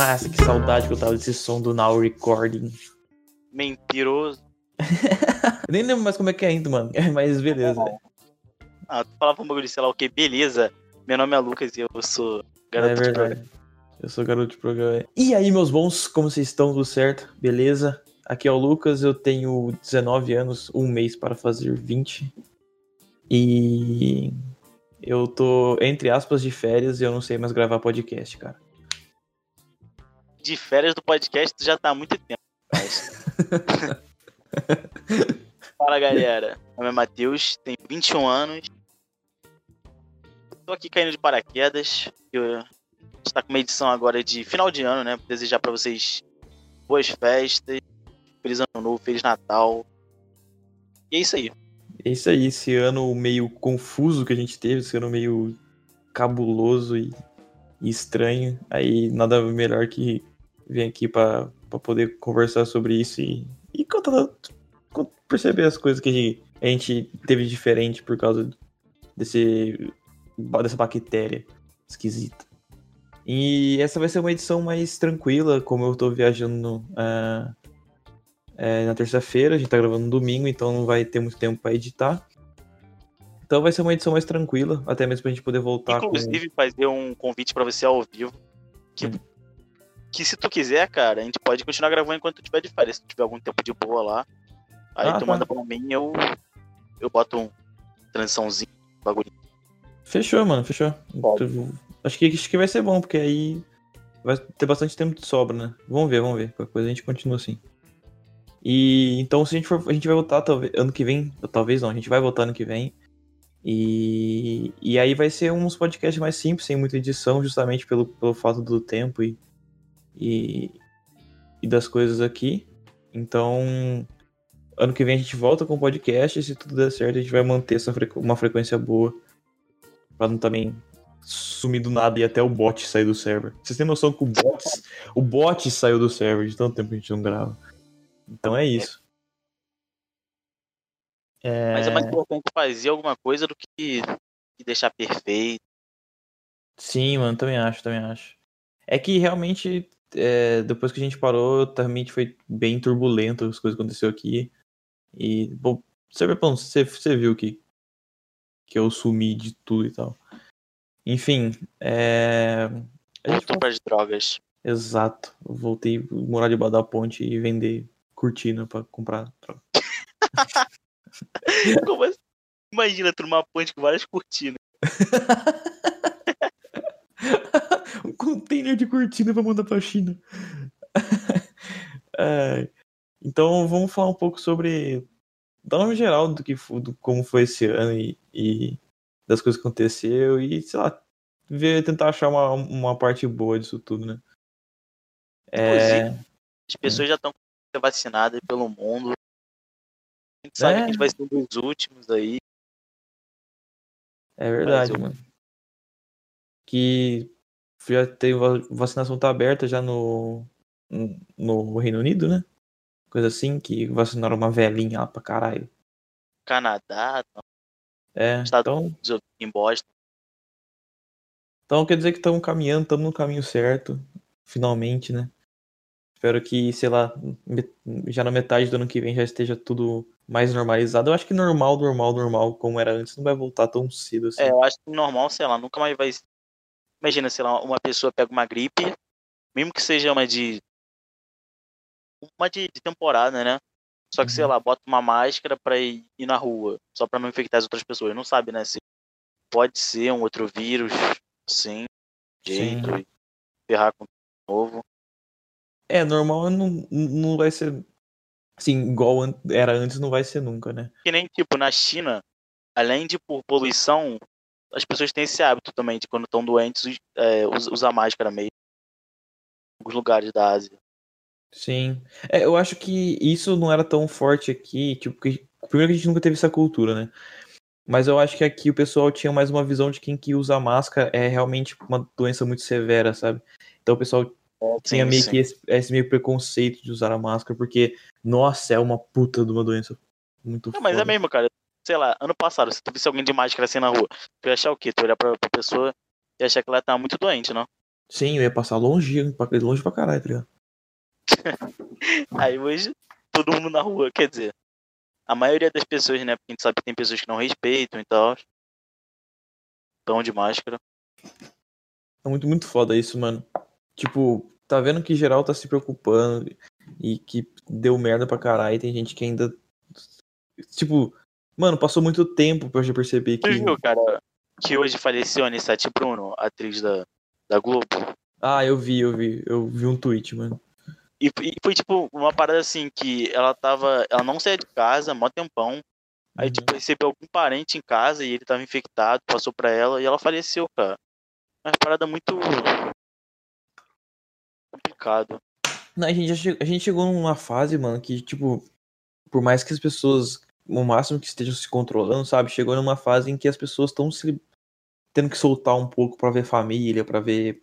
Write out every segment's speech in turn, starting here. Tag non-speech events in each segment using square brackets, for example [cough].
Nossa, que saudade que eu tava desse som do Now Recording. Mentiroso. [laughs] Nem lembro mais como é que é ainda, mano. [laughs] Mas beleza. Ah, tu falava um bagulho de sei lá o que, beleza. Meu nome é Lucas e eu sou É garoto de verdade. programa. Eu sou garoto de programa. E aí, meus bons, como vocês estão? Tudo certo? Beleza? Aqui é o Lucas, eu tenho 19 anos, um mês para fazer 20. E eu tô, entre aspas, de férias e eu não sei mais gravar podcast, cara. De férias do podcast já tá há muito tempo. Mas... [laughs] Fala galera, meu nome é Matheus, tenho 21 anos. Tô aqui caindo de paraquedas. Eu... A gente tá com uma edição agora de final de ano, né? Desejar pra vocês boas festas, feliz ano novo, feliz Natal. E é isso aí. É isso aí, esse ano meio confuso que a gente teve, esse ano meio cabuloso e, e estranho. Aí nada melhor que vir aqui pra poder conversar sobre isso e, e contar, con- perceber as coisas que a gente, a gente teve diferente por causa desse, dessa bactéria esquisita. E essa vai ser uma edição mais tranquila, como eu tô viajando ah, é, na terça-feira, a gente tá gravando no domingo, então não vai ter muito tempo pra editar. Então vai ser uma edição mais tranquila, até mesmo pra gente poder voltar Inclusive, fazer um convite pra você ao vivo. Que, Hum. Que se tu quiser, cara, a gente pode continuar gravando enquanto tu tiver de férias. Se tu tiver algum tempo de boa lá. Aí Ah, tu tá. manda pra mim eu eu boto um transiçãozinho, bagulho. com... Fechou, mano, fechou. Tu- Acho que, acho que vai ser bom, porque aí vai ter bastante tempo de sobra, né? Vamos ver, vamos ver. Qualquer coisa a gente continua assim. E então se a gente for, a gente vai voltar talvez ano que vem, talvez não, a gente vai voltar ano que vem. E, e aí vai ser uns podcasts mais simples, sem muita edição, justamente pelo, pelo fato do tempo e, e, e das coisas aqui. Então, ano que vem a gente volta com o podcast, e se tudo der certo, a gente vai manter essa frequ- uma frequência boa. Pra não também sumir do nada e até o bot sair do server. Vocês têm noção que o bot, o bot saiu do server de tanto tempo que a gente não grava. Então é isso. É... Mas é mais importante fazer alguma coisa do que, que deixar perfeito. Sim, mano, também acho, também acho. É que realmente, é, depois que a gente parou, também foi bem turbulento as coisas que aconteceram aqui. E, bom, você, bom, você, você viu que, que eu sumi de tudo e tal. Enfim, é. A gente Voltou pras drogas. Exato. Eu voltei a morar debaixo da ponte e vender cortina pra comprar. droga. [laughs] Como assim? Imagina tu numa ponte com várias cortinas. [laughs] container de cortina pra mandar pra China. [laughs] É, então vamos falar um pouco sobre. Dar um geral do que do como foi esse ano e, e das coisas que aconteceu e, sei lá, ver, tentar achar uma, uma parte boa disso tudo, né? É, As pessoas já estão vacinadas pelo mundo. A gente sabe É. que a gente vai ser um dos últimos aí. é verdade, eu- mano. Que já tem va- vacinação tá aberta já no, no Reino Unido, né? Coisa assim, que vacinaram uma velhinha lá pra caralho. Canadá, É, Estados então, Unidos, em Boston. então quer dizer que estamos caminhando, estamos no caminho certo, finalmente, né? Espero que, sei lá, já na metade do ano que vem já esteja tudo mais normalizado. Eu acho que normal, normal, normal, como era antes, não vai voltar tão cedo assim. É, eu acho que normal, sei lá, nunca mais vai. Imagina, sei lá, uma pessoa pega uma gripe, mesmo que seja uma de. Uma de, de temporada, né? Só que, sei Uhum. lá, bota uma máscara pra ir, ir na rua, só pra não infectar as outras pessoas. Não sabe, né? Se pode ser um outro vírus, sim, jeito, Sim. e ferrar com novo. É, normal não, não vai ser. Assim, igual era antes, não vai ser nunca, né? Que nem, tipo, na China, além de por poluição, as pessoas têm esse hábito também de quando estão doentes é, us- usar máscara mesmo. Em alguns lugares da Ásia. Sim. É, eu acho que isso não era tão forte aqui, tipo, porque, primeiro que a gente nunca teve essa cultura, né? Mas eu acho que aqui o pessoal tinha mais uma visão de quem que usa máscara é realmente uma doença muito severa, sabe? Então o pessoal tinha Sim, meio sim. que esse, esse meio preconceito de usar a máscara, porque, nossa, é uma puta de uma doença muito Não, mas é foda. mesmo, cara. Sei lá, ano passado, se tu visse alguém de máscara assim na rua, tu ia achar o quê? Tu ia olhar pra, pra pessoa e achar que ela tá muito doente, não? Sim, eu ia passar longe, longe pra caralho, tá ligado? [laughs] Aí hoje, todo mundo na rua, quer dizer, a maioria das pessoas, né? Porque a gente sabe que tem pessoas que não respeitam e tal. Estão de máscara. É muito, muito foda isso, mano. Tipo, tá vendo que geral tá se preocupando e que deu merda pra caralho. e Tem gente que ainda. Tipo, mano, passou muito tempo pra eu já perceber que. Você viu, cara, que hoje faleceu a Anissete Bruno, atriz da, da Globo? Ah, eu vi, eu vi. Eu vi um tweet, mano. E, e foi tipo uma parada assim que ela tava. Ela não saía de casa, mó tempão. Aí, Uhum. tipo, recebeu algum parente em casa e ele tava infectado, passou pra ela e ela faleceu, cara. Uma parada muito. complicado. Não, a gente, já che- a gente chegou numa fase, mano, que, tipo, por mais que as pessoas, o máximo que estejam se controlando, sabe? Chegou numa fase em que as pessoas estão se tendo que soltar um pouco pra ver família, pra ver,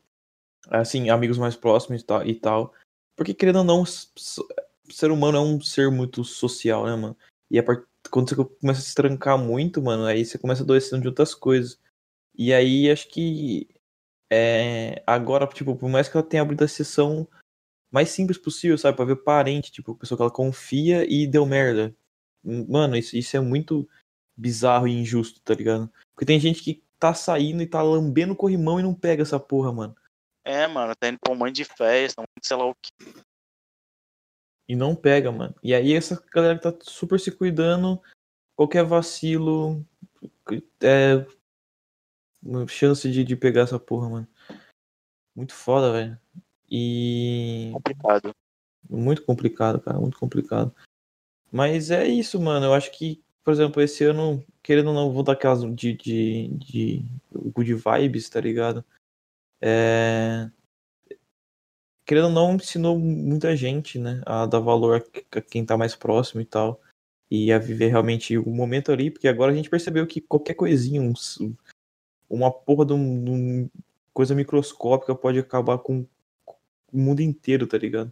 assim, amigos mais próximos e tal. Porque, querendo ou não, ser humano é um ser muito social, né, mano? E a part... quando você começa a se trancar muito, mano, aí você começa adoecendo de outras coisas. E aí, acho que é, agora, tipo, por mais que ela tenha abrido a sessão mais simples possível, sabe? Pra ver parente, tipo, pessoa que ela confia e deu merda. Mano, isso, isso é muito bizarro e injusto, tá ligado? Porque tem gente que tá saindo e tá lambendo o corrimão e não pega essa porra, mano. É, mano, tá indo pra um monte de festa, um monte de sei lá o que. E não pega, mano. E aí essa galera que tá super se cuidando, qualquer vacilo, é. Chance de, de pegar essa porra, mano. Muito foda, velho. E. Complicado. Muito complicado, cara, muito complicado. Mas é isso, mano. Eu acho que, por exemplo, esse ano, querendo ou não, vou dar aquelas de, de, de good vibes, tá ligado? É... Querendo ou não, ensinou muita gente, né? A dar valor a quem tá mais próximo e tal. E a viver realmente o momento ali, porque agora a gente percebeu que qualquer coisinha, um, uma porra de um, de um coisa microscópica pode acabar com o mundo inteiro, tá ligado?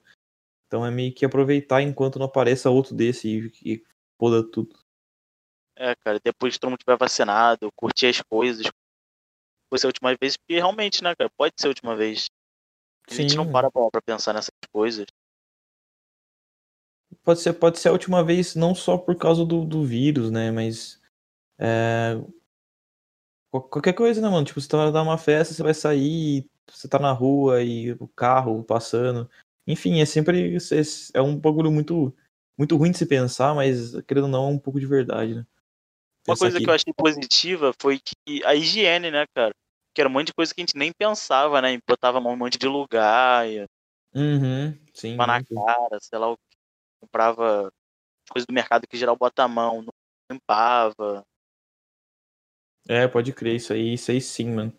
Então é meio que aproveitar enquanto não apareça outro desse e, e foda tudo. É, cara, depois que todo mundo tiver vacinado, curtir as coisas. Foi ser a última vez, porque realmente, né, cara, pode ser a última vez. A gente não para pra, pensar nessas coisas. Pode ser, pode ser a última vez, não só por causa do, do vírus, né? Mas. é, qual- Qualquer coisa, né, mano? Tipo, você tá numa festa, você vai sair, você tá na rua e o carro passando. Enfim, é sempre. É um bagulho muito, muito ruim de se pensar, mas querendo ou não, é um pouco de verdade, né? Uma coisa que- que eu achei positiva foi que a higiene, né, cara? Que era um monte de coisa que a gente nem pensava, né? Botava a mão em um monte de lugar, ia Uhum, sim. na cara, sei lá. Comprava coisa do mercado que geral bota a mão, não limpava. É, pode crer, isso aí, isso aí sim, mano.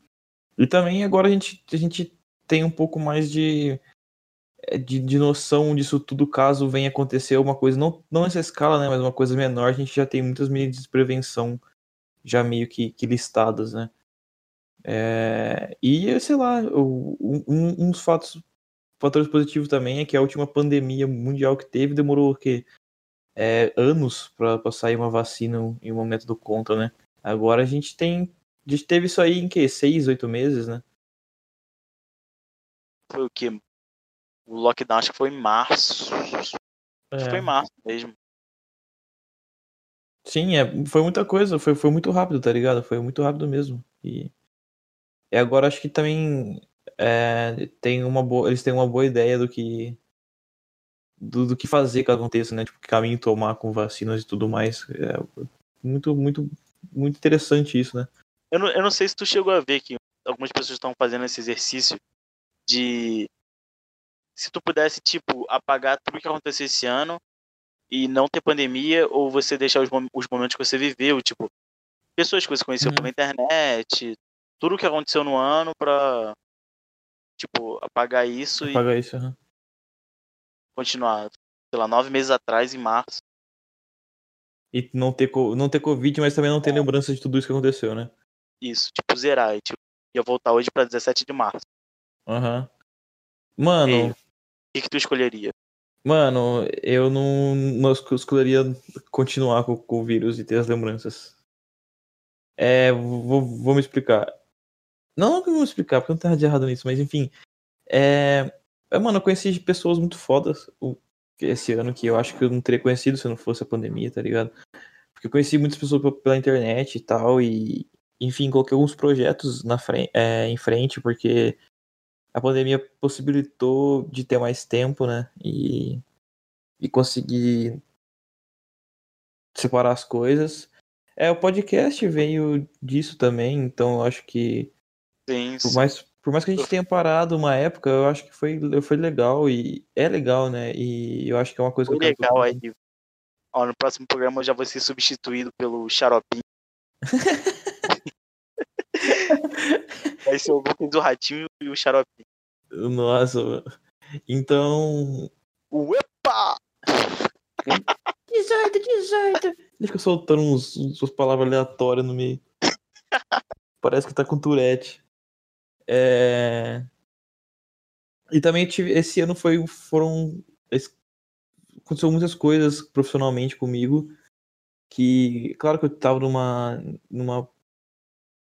E também agora a gente, a gente tem um pouco mais de, de, de noção disso tudo caso venha acontecer uma coisa, não, não nessa escala, né, mas uma coisa menor, a gente já tem muitas medidas de prevenção já meio que, que listadas, né. É, e, sei lá, um, um- dos fatos, fatores positivos também é que a última pandemia mundial que teve demorou o quê? É, anos pra sair uma vacina em um momento do contra, né. Agora a gente tem. A gente teve isso aí em que? Seis, oito meses, né? Foi o que? O lockdown acho que foi em março. Acho que foi em É. março mesmo. Sim, é, foi muita coisa, foi, foi muito rápido, tá ligado? Foi muito rápido mesmo. E, e agora acho que também é, tem uma boa, eles têm uma boa ideia do que do, do que fazer caso aconteça, né? Tipo, que caminho tomar com vacinas e tudo mais. É muito, muito, muito interessante isso, né? Eu não, eu não sei se tu chegou a ver que algumas pessoas estão fazendo esse exercício de se tu pudesse, tipo, apagar tudo que aconteceu esse ano e não ter pandemia, ou você deixar os, mom- os momentos que você viveu, tipo, pessoas que você conheceu Uhum. pela internet, tudo que aconteceu no ano pra, tipo, apagar isso e Apagar isso, aham. continuar, sei lá, nove meses atrás, em março. E não ter, não ter Covid, mas também não ter lembrança de tudo isso que aconteceu, né? Isso, tipo, zerar. E, tipo, ia voltar hoje pra 17 de março. Aham. Mano, E aí, o que, que tu escolheria? Mano, eu não, não es- escolheria continuar com, com o vírus e ter as lembranças. É, vou, vou me explicar. Não que eu vou explicar, porque não tem nada de errado nisso, mas enfim, É, é, mano, eu conheci pessoas muito fodas esse ano que eu acho que eu não teria conhecido se não fosse a pandemia, tá ligado? Porque eu conheci muitas pessoas pela internet e tal, e enfim, coloquei alguns projetos na frente, é, em frente, porque a pandemia possibilitou de ter mais tempo, né? E, e conseguir separar as coisas. É, o podcast veio disso também, então eu acho que. Sim, por mais, por mais que a gente tenha parado uma época, eu acho que foi, foi legal e é legal, né? E eu acho que é uma coisa foi que eu legal aí. Ó, no próximo programa eu já vou ser substituído pelo Xaropinho. [laughs] Vai ser o Lucas do Ratinho e o Xaropinho. Nossa, mano. Então. Uepa! 18, 18. Ele fica soltando uns, uns palavras aleatórias no meio. [laughs] Parece que tá com Tourette. É... E também tive, esse ano foi, foram. Aconteceu muitas coisas profissionalmente comigo. Que, claro que eu tava numa. numa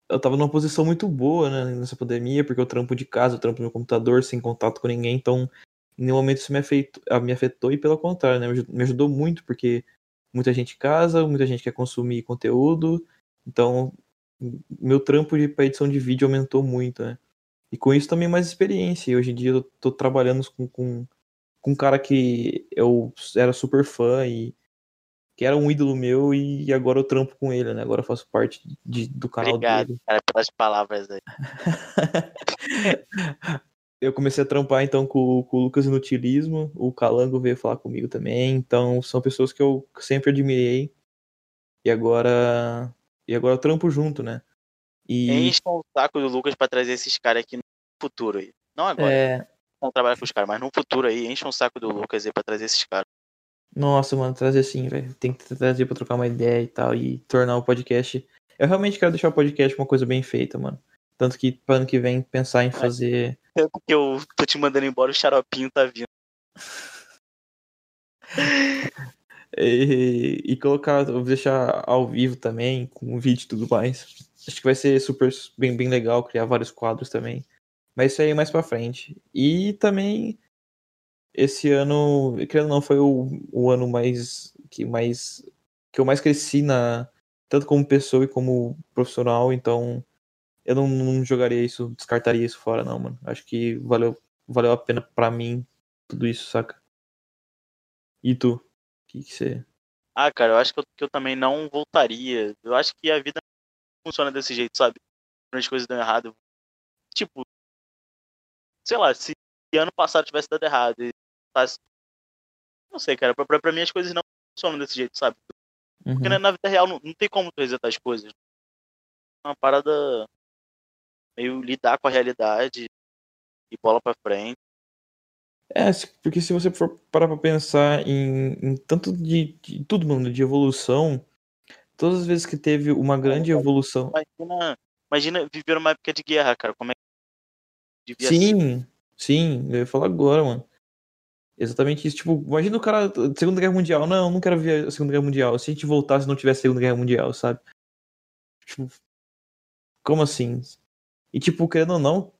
eu tava numa posição muito boa né, nessa pandemia, porque eu trampo de casa, eu trampo no computador, sem contato com ninguém, então em nenhum momento isso me afetou, ah, me afetou e pelo contrário, né, me ajudou muito, porque muita gente casa, muita gente quer consumir conteúdo, então meu trampo de edição de vídeo aumentou muito, né? E com isso também mais experiência. E hoje em dia eu tô trabalhando com, com, com um cara que eu era super fã e que era um ídolo meu e agora eu trampo com ele, né? Agora eu faço parte de, do canal Obrigado, dele. cara, pelas palavras aí. [laughs] eu comecei a trampar então com, com o Lucas Inutilismo, o Calango veio falar comigo também, então são pessoas que eu sempre admirei e agora e agora eu trampo junto, né? E... Enche o saco do Lucas para trazer esses caras aqui no futuro aí. Não agora. É... Não trabalha com os caras, mas no futuro aí, enche um saco do Lucas aí pra trazer esses caras. Nossa, mano, trazer sim, velho. Tem que trazer pra trocar uma ideia e tal. E tornar o podcast. Eu realmente quero deixar o podcast uma coisa bem feita, mano. Tanto que pro ano que vem pensar em fazer. Tanto que eu tô te mandando embora, o xaropinho tá vindo. [laughs] e, e colocar, vou deixar ao vivo também, com vídeo e tudo mais. Acho que vai ser super bem, bem legal criar vários quadros também. Mas isso aí é mais pra frente. E também esse ano, querendo ou não, foi o, o ano mais que mais que eu mais cresci na tanto como pessoa e como profissional, então eu não, não jogaria isso, descartaria isso fora não, mano. Acho que valeu valeu a pena para mim tudo isso, saca? E tu? O que que você Ah, cara, eu acho que eu, que eu também não voltaria. Eu acho que a vida funciona desse jeito, sabe? Quando as coisas dão errado. Tipo, sei lá, se ano passado tivesse dado errado e não sei, cara. Pra, pra mim as coisas não funcionam desse jeito, sabe? Porque uhum. na vida real não, não tem como tu resetar as coisas. É uma parada meio lidar com a realidade e bola pra frente. É, porque se você for parar pra pensar em, em tanto de, de, tudo, mano, de evolução, todas as vezes que teve uma grande evolução. Imagina, imagina viver uma época de guerra, cara. Como é que devia sim, ser? sim, eu ia falar agora, mano. Exatamente isso. Tipo, imagina o cara. Segunda Guerra Mundial. Não, não quero ver a Segunda Guerra Mundial. Se a gente voltasse e não tivesse Segunda Guerra Mundial, sabe? Tipo. Como assim? E, tipo, querendo ou não,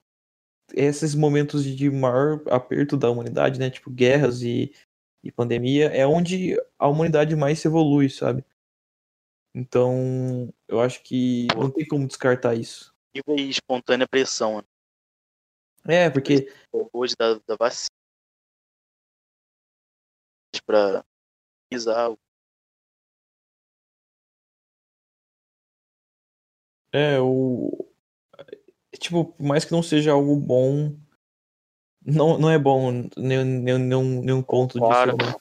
esses momentos de maior aperto da humanidade, né? Tipo, guerras e, e pandemia, é onde a humanidade mais se evolui, sabe? Então, eu acho que não tem como descartar isso. E espontânea pressão. Né? É, porque. Hoje da, da vacina para pisar. É, o. Tipo, por mais que não seja algo bom, não, não é bom nenhum, nenhum, nenhum ponto claro. disso. Né?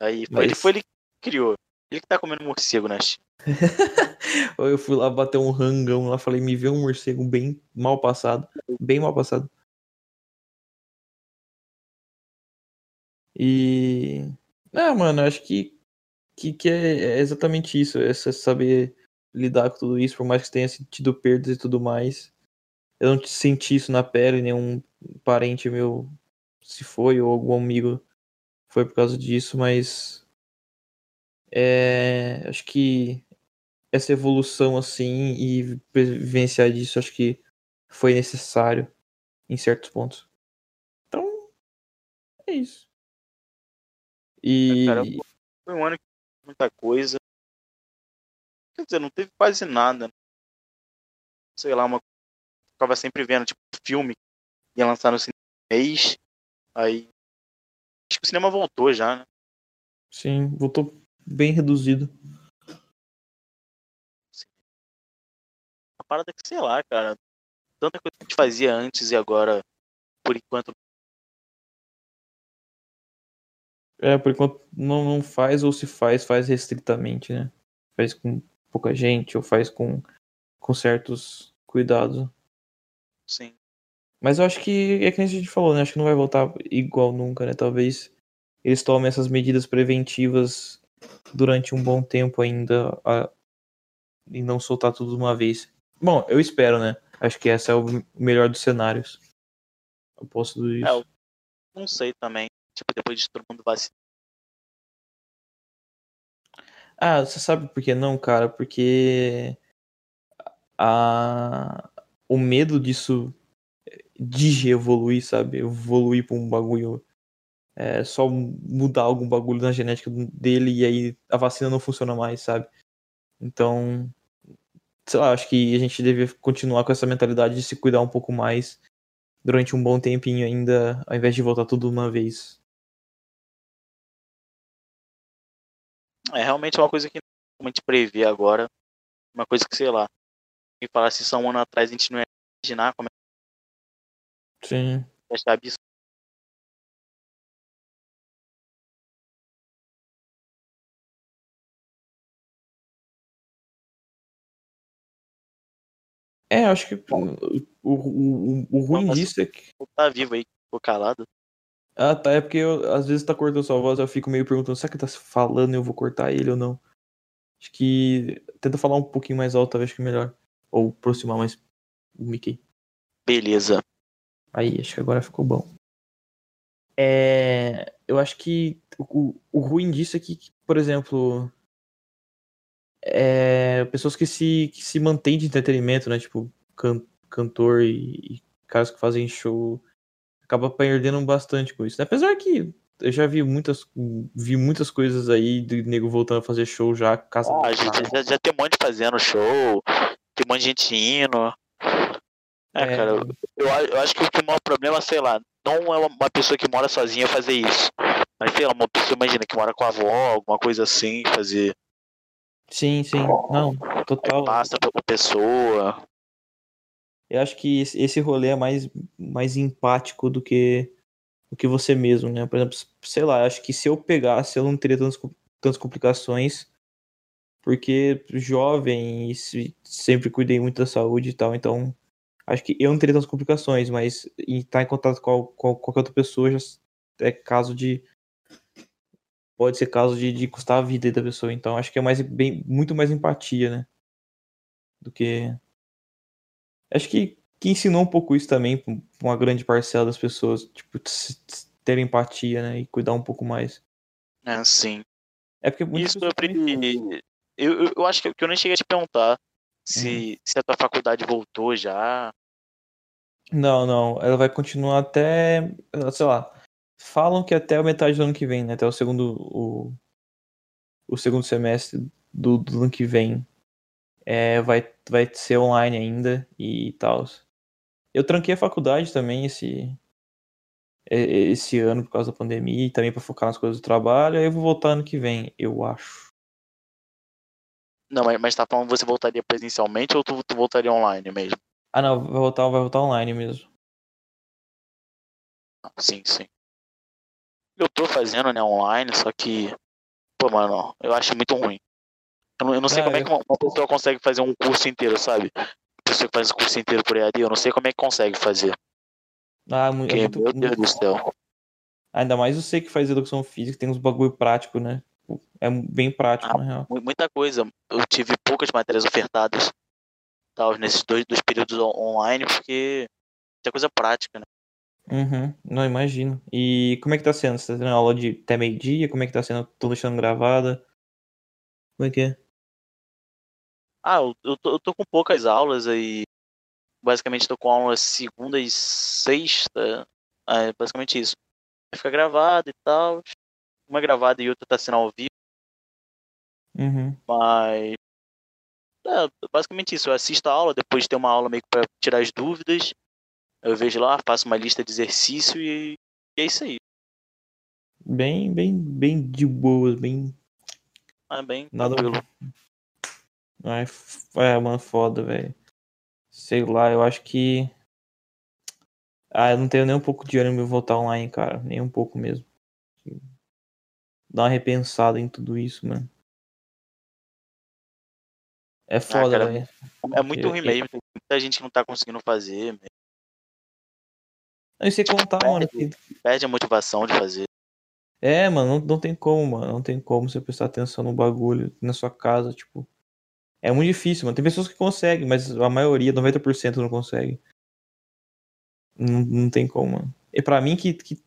Aí, Mas... ele foi ele que criou. Ele que tá comendo morcego, né? [laughs] eu fui lá bater um rangão lá, falei, me vê um morcego bem mal passado. Bem mal passado. E. Ah, mano, acho que, que, que é, é exatamente isso. É saber lidar com tudo isso, por mais que tenha sentido perdas e tudo mais. Eu não senti isso na pele, nenhum parente meu se foi, ou algum amigo foi por causa disso, mas. É, acho que essa evolução assim e vivenciar disso, acho que foi necessário em certos pontos. É isso. E. Cara, foi um ano que muita coisa. Quer dizer, não teve quase nada. né? Sei lá, uma. Ficava sempre vendo, tipo, filme que ia lançar no cinema mês. Aí. Acho que o cinema voltou já, né? Sim, voltou bem reduzido. A parada é que, sei lá, cara. Tanta coisa que a gente fazia antes e agora, por enquanto, É, por enquanto não, não faz ou se faz, faz restritamente, né? Faz com pouca gente ou faz com, com certos cuidados. sim. Mas eu acho que é que nem a gente falou, né? Acho que não vai voltar igual nunca, né? Talvez eles tomem essas medidas preventivas durante um bom tempo ainda a- e não soltar tudo de uma vez. Bom, eu espero, né? Acho que esse é o melhor dos cenários. Eu posso dizer isso. É, eu não sei também. Tipo, depois de todo mundo vacinar. Ah, você sabe por que não, cara? Porque a... o medo disso digievoluir, sabe? Evoluir pra um bagulho. É só mudar algum bagulho na genética dele e aí a vacina não funciona mais, sabe? Então, sei lá, acho que a gente deve continuar com essa mentalidade de se cuidar um pouco mais durante um bom tempinho ainda, ao invés de voltar tudo de uma vez. É realmente uma coisa que não a gente prevê agora. Uma coisa que, sei lá. Quem falasse isso há um ano atrás, a gente não ia imaginar como é Sim. que achar absurdo. É, acho que o, o, o, o ruim disso é que. Tá vivo aí, ficou calado. Ah, tá. É porque eu, às vezes tá cortando sua voz, eu fico meio perguntando, será que tá falando e eu vou cortar ele ou não? Acho que. Tenta falar um pouquinho mais alto, talvez que é melhor. Ou aproximar mais o Mickey. Beleza. Aí, acho que agora ficou bom. É. Eu acho que o, o ruim disso é que, por exemplo. É, pessoas que se, que se mantêm de entretenimento, né? Tipo, can, cantor e, e caras que fazem show acaba perdendo bastante com isso. Apesar que eu já vi muitas, vi muitas coisas aí de nego voltando a fazer show já, casa Ah, do já, já, tem um monte fazendo show, tem um monte de gente indo. É, É. cara, eu, eu acho que o maior problema, sei lá, não é uma- pessoa que mora sozinha fazer isso. Mas sei lá, uma pessoa, imagina, que mora com a avó, alguma coisa assim, fazer. Sim, sim. Não, total. Passa pra pessoa. Eu acho que esse rolê é mais, mais empático do que do que você mesmo, né? Por exemplo, sei lá, acho que se eu pegasse, eu não teria tantas, tantas complicações, porque jovem e se- sempre cuidei muito da saúde e tal, então acho que eu não teria tantas complicações, mas estar em contato com, com qualquer outra pessoa já é caso de. Pode ser caso de, de custar a vida da pessoa, então acho que é mais, bem, muito mais empatia, né? Do que Acho que, que ensinou um pouco isso também pra uma grande parcela das pessoas, tipo, ter empatia, né, e cuidar um pouco mais. É, assim. É porque Isso eu, pre- eu, eu, eu acho que, que eu nem cheguei a te perguntar se, se a tua faculdade voltou já. Não, não, ela vai continuar até, sei lá, falam que até a metade do ano que vem, né, até o segundo, o, o segundo semestre do, do ano que vem, é, vai, vai ser online ainda e tal. Eu tranquei a faculdade também esse, esse ano por causa da pandemia e também para focar nas coisas do trabalho, aí eu vou voltar ano que vem, eu acho. Não, mas, mas tá falando você voltaria presencialmente ou tu, tu voltaria online mesmo? Ah, não, vai voltar, vai voltar online mesmo. Sim, sim. Eu tô fazendo, né, online, só que. Pô, mano, eu acho muito ruim. Eu não, eu não sei Ah, como é que uma, uma pessoa consegue fazer um curso inteiro, sabe? Pessoa que faz um curso inteiro por EAD, eu não sei como é que consegue fazer. Ah, é Porque, muito, meu Deus do céu. Ainda mais você que faz educação física, tem uns bagulho prático, né? É bem prático, Ah, na real. Mu- Muita coisa. Eu tive poucas matérias ofertadas tal, nesses dois, dois períodos on- online, porque muita coisa prática, né? Uhum, não imagino. E como é que tá sendo? Você tá tendo aula de até meio-dia? Como é que tá sendo? Tô deixando gravada? Como é que é? Ah, eu, eu, tô, eu tô com poucas aulas aí. Basicamente tô com aulas segunda e sexta. Ah, é basicamente isso. Fica gravado e tal. Uma gravada e outra tá sendo ao vivo. Uhum. Mas. É, basicamente isso. Eu assisto a aula, depois tem uma aula meio que pra tirar as dúvidas. Eu vejo lá, faço uma lista de exercício e, e é isso aí. Bem, bem, bem de boa, bem. É bem Nada. tranquilo. Ai, é, mano, foda, velho. Sei lá, eu acho que. Ah, eu não tenho nem um pouco de ânimo em voltar online, cara. Nem um pouco mesmo. Dá uma repensada em tudo isso, mano. É foda, cara, velho. É muito ruim mesmo. Tem muita gente que não tá conseguindo fazer. E sem contar, mano, que Perde a motivação de fazer. É, mano, não, não tem como, mano. Não tem como você prestar atenção no bagulho na sua casa, tipo. É muito difícil, mano. Tem pessoas que conseguem, mas a maioria, 90% não consegue. Não, não tem como, mano. E pra mim que, que,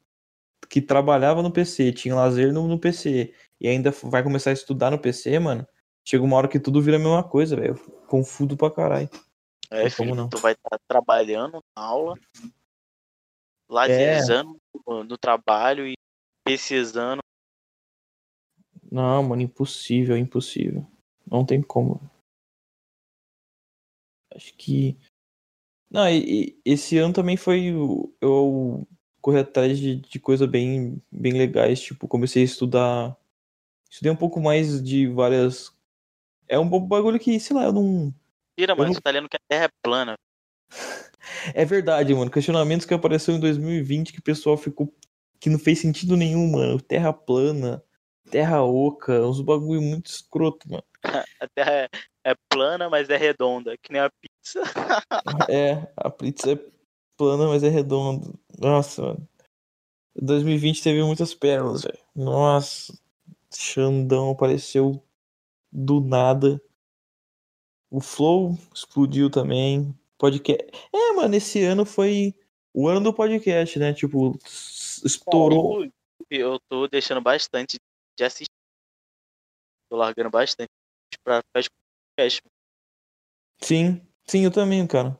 que trabalhava no PC, tinha lazer no, no PC, e ainda vai começar a estudar no PC, mano, chega uma hora que tudo vira a mesma coisa, velho. Eu Confundo pra caralho. É, Não, filho, não? tu vai estar trabalhando na aula, É. lazerzando no, no trabalho e pesquisando. Não, mano, impossível, impossível. Não tem como. Acho que. Não, e, e esse ano também foi. o- Eu corri atrás de, de coisas bem, bem legais. Tipo, comecei a estudar. Estudei um pouco mais de várias. É um bagulho que, sei lá, eu não. Tira, mano, não- você tá lendo que a Terra é plana. [laughs] É verdade, mano. Questionamentos que apareceu em 2020 que o pessoal ficou. Que não fez sentido nenhum, mano. Terra plana, terra oca, uns bagulho muito escroto, mano. [laughs] A Terra é, é plana, mas é redonda, que nem a pizza. [laughs] É, a pizza é plana, mas é redonda. Nossa, mano. 2020 teve muitas pérolas, velho. Nossa. Xandão apareceu do nada. O Flow explodiu também. Podcast. É, mano, esse ano foi o ano do podcast, né? Tipo, estourou. Eu tô deixando bastante de assistir. Tô largando bastante pra escutando podcast. Sim, sim, eu também, cara.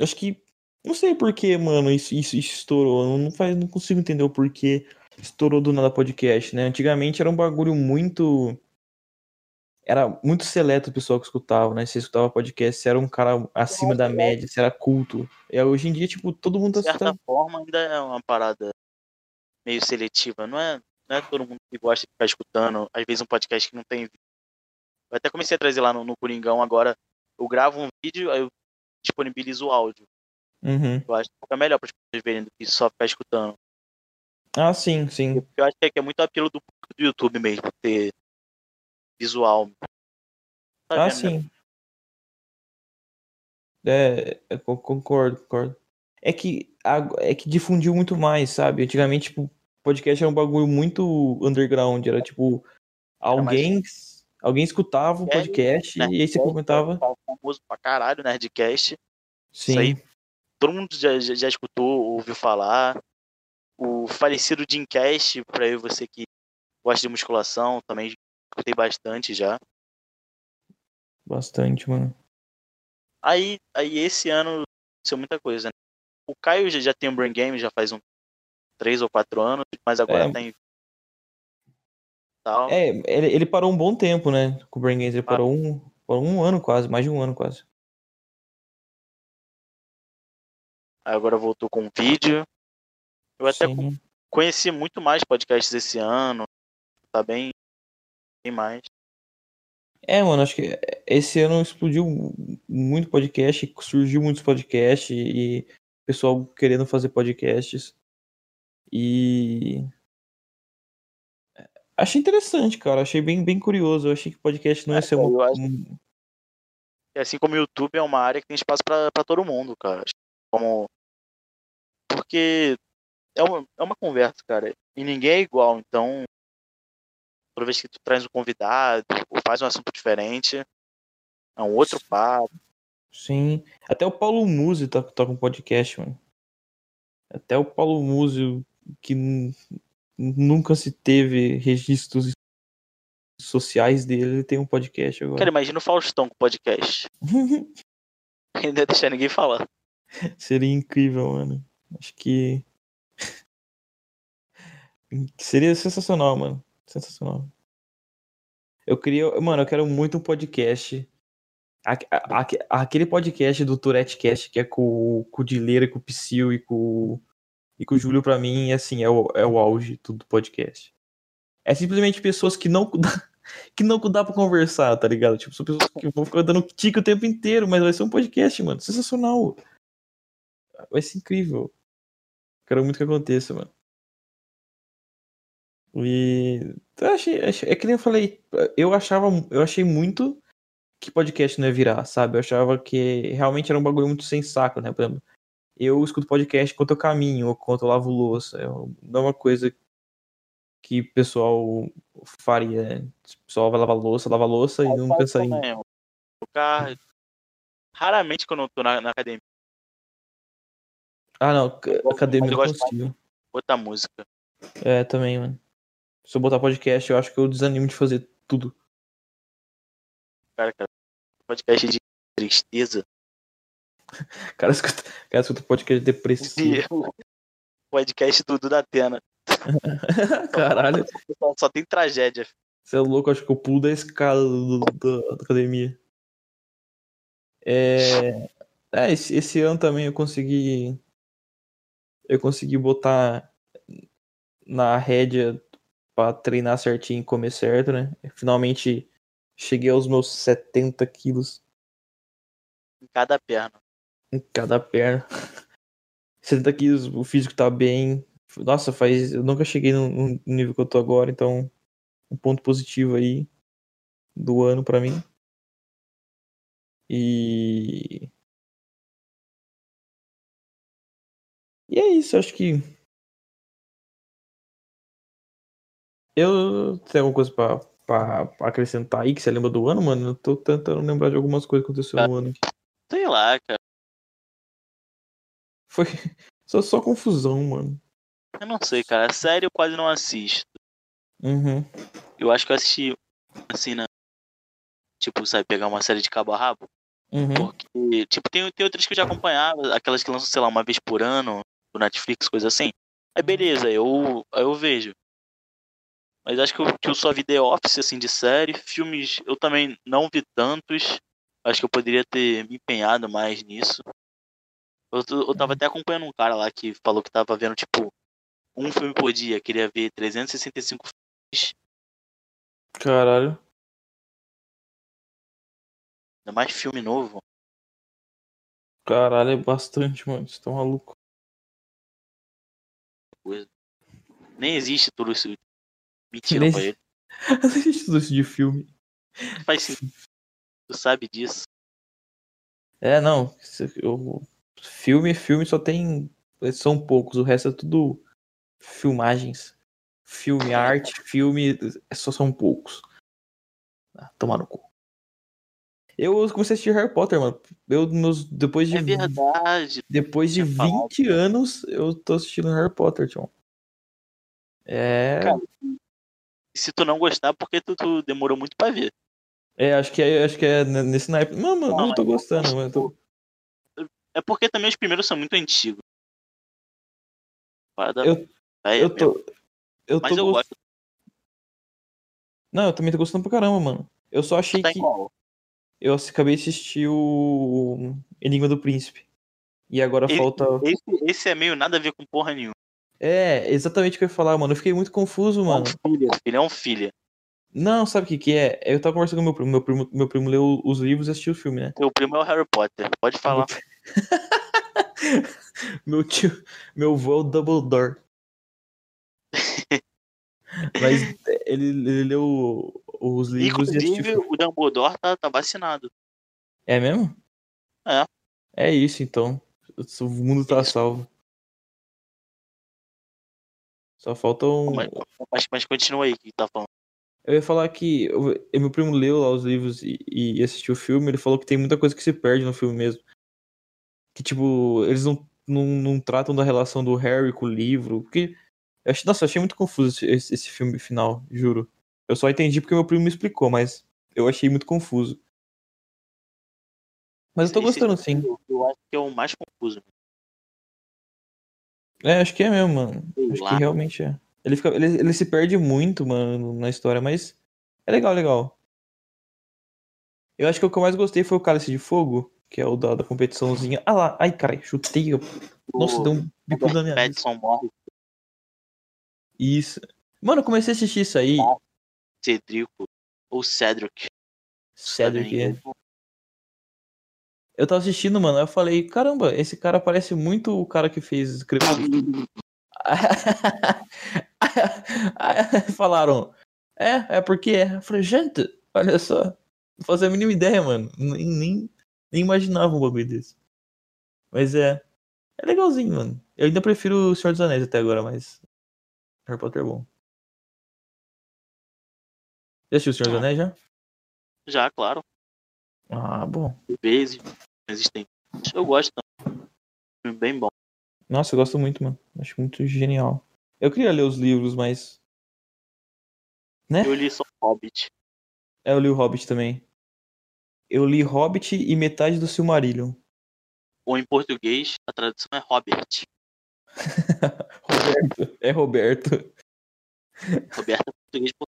Acho que. Não sei por que, mano, isso, isso, isso estourou. Eu Não, faz, não consigo entender o porquê estourou do nada podcast, né? Antigamente era um bagulho muito. Era muito seleto o pessoal que escutava, né? Se escutava podcast, se era um cara acima da média, se era culto. E hoje em dia, tipo, todo mundo De tá. certa tá- forma, ainda é uma parada meio seletiva. Não é, não é todo mundo que gosta de ficar escutando, às vezes, um podcast que não tem vídeo. Eu até comecei a trazer lá no, no Coringão agora. Eu gravo um vídeo, aí eu disponibilizo o áudio. Uhum. Eu acho que fica melhor para as pessoas verem do que só ficar escutando. Ah, sim, sim. Eu acho que é, que é muito apelo do público do YouTube mesmo, ter visual. Tá Ah, né? sim. É, concordo, concordo. É que, é que difundiu muito mais, sabe? Antigamente, tipo, podcast era um bagulho muito underground. Era tipo, alguém, alguém escutava um É, podcast e aí você comentava. famoso pra caralho, Nerdcast. Sim, aí Todo mundo já, já, já escutou, ouviu falar. O falecido Jimcast, pra eu você que gosta de musculação, também escutei bastante já. bastante, mano. Aí, aí esse ano aconteceu muita coisa, né? O Caio já, já tem um Brain Game, já faz um três ou quatro anos, mas agora É. tem. Tal. É, ele, ele parou um bom tempo, né? Com o Brain Games, ele parou um, parou um ano quase, mais de um ano quase. Agora voltou com um vídeo. Eu até Sim. conheci muito mais podcasts esse ano. Tá bem, bem mais. É, mano, acho que esse ano explodiu muito podcast, surgiu muitos podcasts e pessoal querendo fazer podcasts. E achei interessante, cara, achei bem, bem curioso. Eu achei que podcast não ia ser uma. um- E assim como o YouTube é uma área que tem espaço pra pra todo mundo, cara. Como... Porque é uma, é uma conversa, cara. E ninguém é igual, então toda vez que tu traz um convidado ou faz um assunto diferente, é um outro papo. Sim. Até o Paulo Musi tá, tá com podcast, mano. Até o Paulo Musi, que nu- nunca se teve registros sociais dele, ele tem um podcast Cara, agora. imagina o Faustão com podcast. [laughs] Ainda ia deixar ninguém falar. Seria incrível, mano. Acho que Seria sensacional, mano. Sensacional. Eu queria. Mano, eu quero muito um podcast. A- aque- Aquele podcast do Tourette Cast que é com, com o Dileira, com o Psyll e com, e com o Júlio, pra mim, assim, é o, é o auge do podcast. É simplesmente pessoas que não, [laughs] que não dá pra conversar, tá ligado? Tipo, são pessoas que vão ficar dando tique o tempo inteiro, mas vai ser um podcast, mano. Sensacional. Vai ser incrível. Quero muito que aconteça, mano. E achei, achei- é que nem eu falei, eu achava, eu achei muito que podcast não ia virar, sabe? Eu achava que realmente era um bagulho muito sem saco, né? Por exemplo, eu escuto podcast enquanto eu caminho ou enquanto eu lavo louça. É um- não é uma coisa que o pessoal faria. né? O pessoal vai lavar louça, lava louça e não pensa em. O carro. Raramente quando eu tô na, na academia, Ah, não, academia eu eu gosto consigo. botar música. É, também, mano. Se eu botar podcast, eu acho que eu desanimo de fazer tudo. Cara, cara. Podcast de tristeza. [laughs] Cara escuta, o cara escuta podcast depressivo. [laughs] Podcast tudo da Atena. [laughs] Caralho, Só, só tem tragédia. você é louco, acho que eu pulo da escada do- do- da academia. É, é esse, esse ano também eu consegui. Eu consegui botar na rédea pra treinar certinho e comer certo, né? Finalmente cheguei aos meus 70 quilos Em cada perna. em cada perna. [laughs] 70 quilos, o físico tá bem. Nossa, faz. Eu nunca cheguei no, nível que eu tô agora, então. Um ponto positivo aí do ano pra mim. E. E é isso, acho que. Eu tenho alguma coisa pra, pra, pra acrescentar aí que você lembra do ano, mano? Eu tô tentando lembrar de algumas coisas que aconteceu no ano. Sei lá, cara. Foi [laughs] só, só confusão, mano. Eu não sei, cara. Sério, eu quase não assisto. Uhum. Eu acho que eu assisti, assim, na. Tipo, sabe, pegar uma série de cabo a rabo. Uhum. Porque, tipo, tem, tem outras que eu já acompanhava, aquelas que lançam, sei lá, uma vez por ano, no Netflix, coisa assim. Aí beleza, eu, eu vejo. Mas acho que eu, que eu só vi The Office, assim, de série. Filmes eu também não vi tantos. Acho que eu poderia ter me empenhado mais nisso. Eu, eu tava até acompanhando um cara lá que falou que tava vendo, tipo, um filme por dia. Queria ver 365 filmes. Caralho. Ainda mais filme novo. Caralho, é bastante, mano. Você tá maluco. Coisa. Nem existe tudo isso. Mentira pra existe. ele. [laughs] Assiste tudo isso de filme. Faz sentido. Tu sabe disso. É, não. isso- eu- filme, filme só tem. São poucos, o resto é tudo filmagens. Filme, arte, filme, só são poucos. Ah, tomar no cu. Eu comecei a assistir Harry Potter, mano. Eu, meus, depois de, É verdade. depois de tinha falado. 20 anos, eu tô assistindo Harry Potter, tio. É. Cara, se tu não gostar, porque tu, tu demorou muito pra ver. É, acho que é, acho que é nesse naipe. Não, mano, Não, eu tô gostando, mas tô. É porque também os primeiros são muito antigos. Parada Eu- velha Eu mesmo. tô. Eu Mas tô eu gost- gosto. Não, eu também tô gostando pra caramba, mano. Eu só achei Tá que. Eu acabei de assistir o Enigma do Príncipe. E agora Esse- falta. Esse, esse é meio nada a ver com porra nenhuma. É, exatamente o que eu ia falar, mano. Eu fiquei muito confuso, É mano. um filho. Ele é um filho. Não, sabe o que que é? Eu tava conversando com meu primo. Meu primo, meu primo leu os livros e assistiu o filme, né? Teu primo é o Harry Potter. Pode falar. [laughs] Meu tio. Meu vô é o Dumbledore. [laughs] Mas ele, ele leu os livros e assistiu o o Dumbledore tá, tá vacinado. É mesmo? É. É isso, então. O mundo tá salvo. Só falta um. Mas, mas, mas continua aí que tá falando. Eu ia falar que o- meu primo leu lá os livros e, e assistiu o filme. Ele falou que tem muita coisa que se perde no filme mesmo. Que, tipo, eles não, não, não tratam da relação do Harry com o livro. Porque. Eu achei, nossa, eu achei muito confuso esse, esse filme final, juro. Eu só entendi porque meu primo me explicou, mas eu achei muito confuso. Mas eu tô Esse- gostando sim. Eu, eu acho que é o mais confuso. É, acho que é mesmo, mano. Sei Acho lá. que realmente é. Ele, fica, ele, ele se perde muito, mano, na história, mas é legal, legal. Eu acho que o que eu mais gostei foi o Cálice de Fogo, que é o da, da competiçãozinha. Ah lá, ai, cara, chutei. Nossa, O deu um bico na minha. Pattinson morre, Isso. Mano, eu comecei a assistir isso aí. Cedrico, ou Cedric. Cedric, é. Eu tava assistindo, mano, eu falei, caramba, esse cara parece muito o cara que fez Crepúsculo. [laughs] Falaram, é, é porque é. Eu falei, gente, olha só. Não fazia a mínima ideia, mano. Nem, nem, nem imaginava um bagulho desse. Mas é. É legalzinho, mano. Eu ainda prefiro o Senhor dos Anéis até agora, mas. Harry Potter é bom. Já assistiu o Senhor dos Anéis já? Já, claro. Ah, bom. Vezes existem. Eu gosto também. Bem bom. Nossa, eu gosto muito, mano. Acho muito genial. Eu queria ler os livros, mas. Né? Eu li só Hobbit. É, eu li o Hobbit também. Eu li Hobbit e metade do Silmarillion. Ou em português, a tradução é Hobbit. [laughs] Roberto. É Roberto. Roberto é português. por-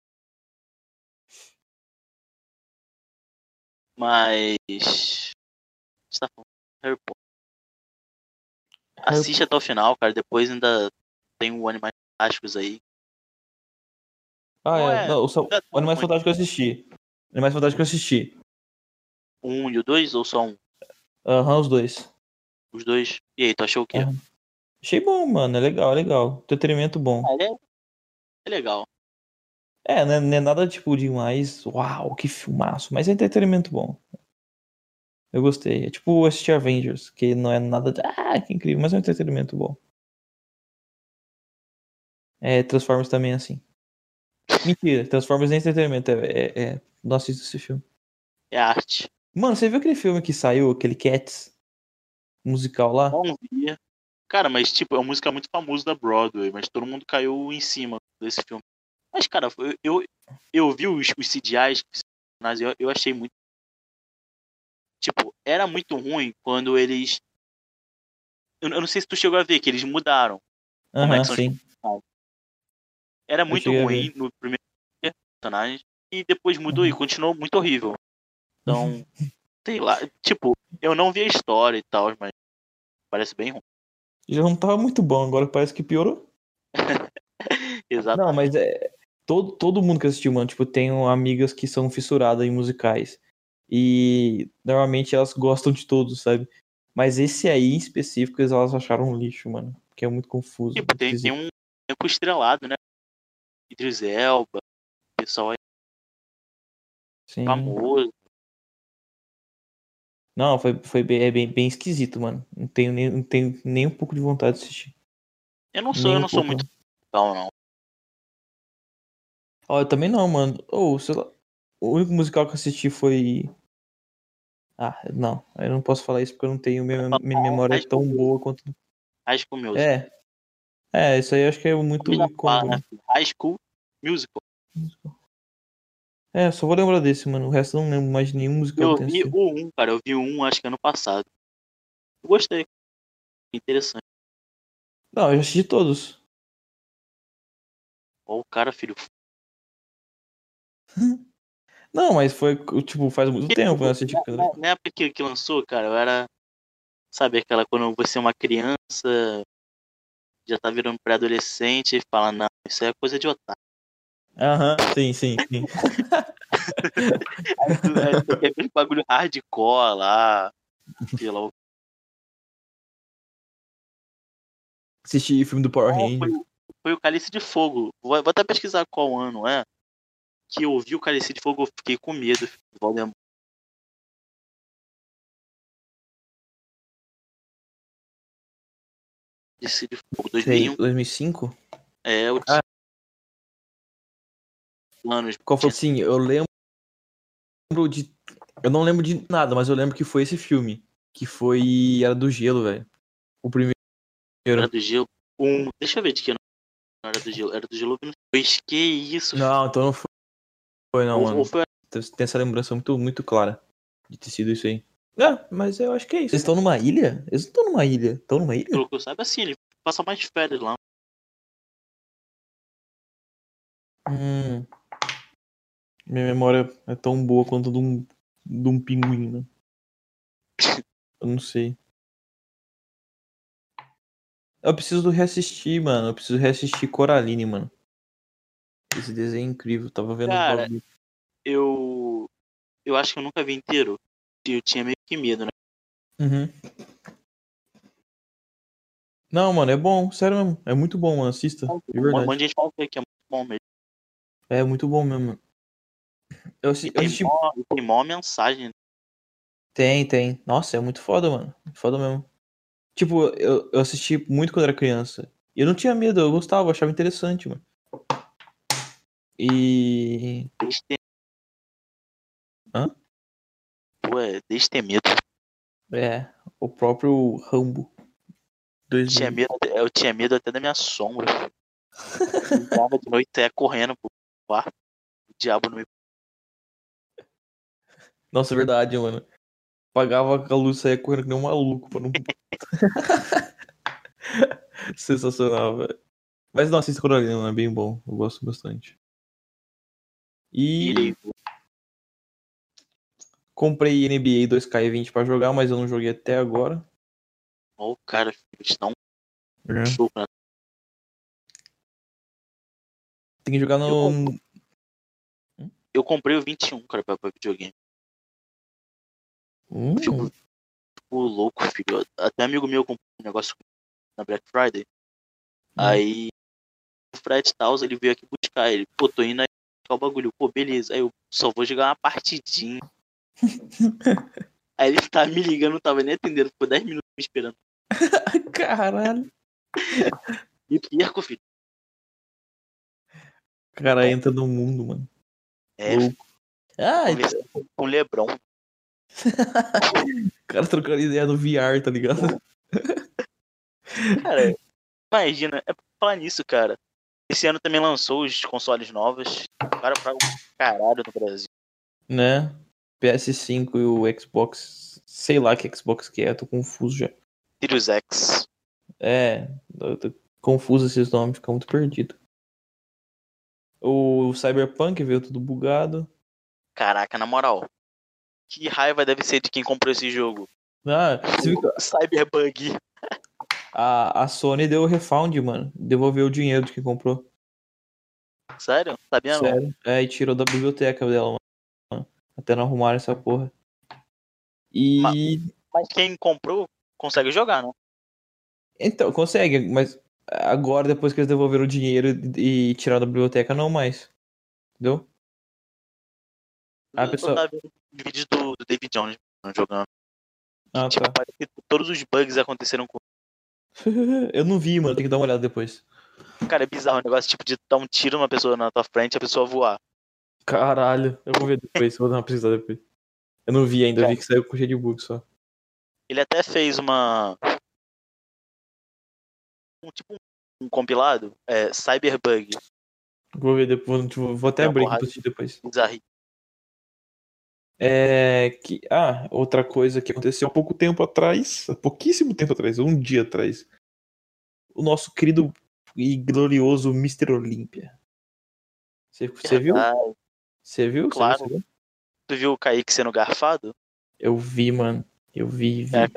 Mas. Você tá falando Harry Potter. Assiste até o final, cara. Depois ainda tem o Animais Fantásticos aí. Ah, é. é- Não, o, tão o Animais. Fantásticos eu assisti. Animais Fantásticos eu assisti. O um e o dois, ou só um? Aham, os dois. Os dois. E aí, tu achou o quê? Aham. Achei bom, mano. É legal, é legal. Entretenimento bom. Ah, é... é legal. É, não é, não é nada tipo demais. Uau, que filmaço. Mas é entretenimento bom. Eu gostei. É tipo assistir Avengers, que não é nada de. Ah, que incrível, mas é um entretenimento bom. É, Transformers também é assim. Mentira, Transformers é entretenimento. É, é, é... Não assisto esse filme. É arte. Mano, você viu aquele filme que saiu, aquele Cats? Musical lá? Não via. Cara, mas tipo, é uma música muito famosa da Broadway, mas todo mundo caiu em cima desse filme. Mas, cara, eu, eu, vi os, os CGIs, eu, eu achei muito. Tipo, era muito ruim quando eles. Eu, eu não sei se tu chegou a ver, que eles mudaram. é Aham, os sim. Era muito ruim no primeiro personagem. E depois mudou Uhum. e continuou muito horrível. Então, [laughs] sei lá. Tipo, eu não vi a história e tal, mas parece bem ruim. Já não tava muito bom, agora parece que piorou. [laughs] Exato. Não, mas é. Todo, todo mundo que assistiu, mano, tipo, tenho amigas que são fissuradas em musicais. E normalmente elas gostam de todos, sabe? Mas esse aí em específico elas acharam um lixo, mano. Que é muito confuso. Tipo, tem, tem um tempo estrelado, né? Idris Elba, pessoal aí Sim. famoso. Não, foi, foi bem, é bem, bem esquisito, mano. Não tenho, nem, não tenho nem um pouco de vontade de assistir. Eu não sou, Nem eu um não sou pouco. muito legal, não. Ó, eu também não, mano. Ou, sei lá. O único musical que eu assisti foi. Ah, não. Eu não posso falar isso porque eu não tenho. Minha, minha memória é tão boa quanto. High School Musical. É. É, isso aí eu acho que é muito icônico. né? High School Musical. É, só vou lembrar desse, mano. O resto eu não lembro mais de nenhum musical Eu vi o 1, cara. Eu vi o 1 acho que ano passado. Eu gostei. Interessante. Não, eu já assisti todos. Ó, o cara, filho. Não, mas foi, tipo, faz muito tempo que eu assisti. Na, época que, que lançou, cara, eu era. Sabe aquela quando você é uma criança, já tá virando pré-adolescente e fala, não, isso é coisa de otário. Aham, sim, sim, sim. Aí tu, aí tu aquele bagulho hardcore lá. Sei lá, o Assisti filme do Power Qual Ranger. foi, foi o Cálice de Fogo. Vou, vou até pesquisar qual ano é. Que eu vi o Cálice de Fogo, eu fiquei com medo. Voldemort. Cálice de Fogo, Sei, 2001. 2005? É, o Ah. anos. Qual foi? Sim, eu lembro de. Eu não lembro de nada, mas eu lembro que foi esse filme. Que foi. Era do gelo, velho. O primeiro. Era do gelo. Um, deixa eu ver de que ano não era do gelo. Era do gelo. Pois que isso? Não, então não foi. Foi não, ou, mano. ou foi Tem essa lembrança muito, muito clara de ter sido isso aí. É, mas eu acho que é isso. Eles estão numa ilha? Eles não estão numa ilha. Estão numa ilha? pelo que eu saiba, assim, ele passa mais férias lá. Hum. Minha memória é tão boa quanto de um, de um pinguim, né? [laughs] Eu não sei. Eu preciso reassistir, mano. Eu preciso reassistir Coraline, mano. Esse desenho é incrível. Tava vendo Cara, bagulho. Eu. Eu acho que eu nunca vi inteiro. Eu tinha meio que medo, né? Uhum. Não, mano, é bom, sério mesmo. É muito bom, mano. Assista. De Um verdade. monte de gente fala que é muito bom mesmo. É muito bom mesmo. mano. Eu assi- eu tem, assisti. mó, tem mó mensagem. Tem, tem. Nossa, é muito foda, mano. Foda mesmo. Tipo, eu, eu assisti muito quando era criança. E eu não tinha medo, eu gostava, eu achava interessante, mano. E. Ter... Hã? É, ter medo. É, o próprio Rambo. Eu tinha 2000. medo, eu tinha medo até da minha sombra. Eu de noite saia correndo pro quarto. O diabo não me. Nossa, é verdade, mano. Pagava a luz e saía correndo que nem um maluco pra não. [laughs] [laughs] Sensacional, velho. Mas não, assista Coralina, é bem bom. Eu gosto bastante. E Ele- comprei NBA 2K20 pra jogar, mas eu não joguei até agora. Ó, o cara, eles estão É. Tem que jogar no. Eu comprei o 21, cara, pra, pra videogame. Hum, Fico, fico louco, filho. Até amigo meu comprou um negócio na Black Friday. Aí o Fred Taus, ele veio aqui buscar. Ele, pô, tô indo aí buscar o bagulho. Pô, beleza. Aí eu só vou jogar uma partidinha. [laughs] aí ele tá me ligando, não tava nem atendendo. Ficou 10 minutos me esperando. [laughs] Caralho. E perco, filho. O cara entra no mundo, mano. É, Louco. Ah, então, com o Lebron. [laughs] o cara trocando ideia no VR, tá ligado? Cara, imagina, é pra falar nisso, cara. Esse ano também lançou os consoles novos. Cara, pra um caralho no Brasil. Né? PS5 e o Xbox. Sei lá que Xbox que é, tô confuso já. Sirius X. É, eu tô confuso esses nomes, fica muito perdido. O Cyberpunk veio tudo bugado. Caraca, na moral. Que raiva deve ser de quem comprou esse jogo. Ah, Cyberbug. a, a Sony deu o refund, mano. Devolveu o dinheiro de quem comprou. Sério? Sabia não? Sério? É, e tirou da biblioteca dela, mano. Até não arrumaram essa porra. E. Mas quem comprou consegue jogar, né? Então, consegue, mas agora, depois que eles devolveram o dinheiro e e tiraram da biblioteca, não mais. Entendeu? A eu pessoa- vendo vídeos do, do David Jones jogando. Ah, tipo, tá. parece que todos os bugs aconteceram com. [laughs] Eu não vi, mano. Tem que dar uma olhada depois. Cara, é bizarro o negócio, tipo, de dar um tiro numa pessoa na tua frente e a pessoa voar. Caralho. Eu vou ver depois. Vou dar uma pesquisada depois. Eu não vi ainda. Eu vi que saiu com cheio de bug só. Ele até fez uma. Um, tipo um compilado, é, Cyberbug. Vou ver depois. Vou, vou até abrir pra assistir depois. Bizarro. É. Que... Ah, outra coisa que aconteceu há pouco tempo atrás. Há pouquíssimo tempo atrás. Um dia atrás. O nosso querido e glorioso Mr. Olímpia. Você, você viu? Ah, Você viu? Claro. Você viu? tu viu o Kaique sendo garfado? Eu vi, mano. Eu vi, vi. É,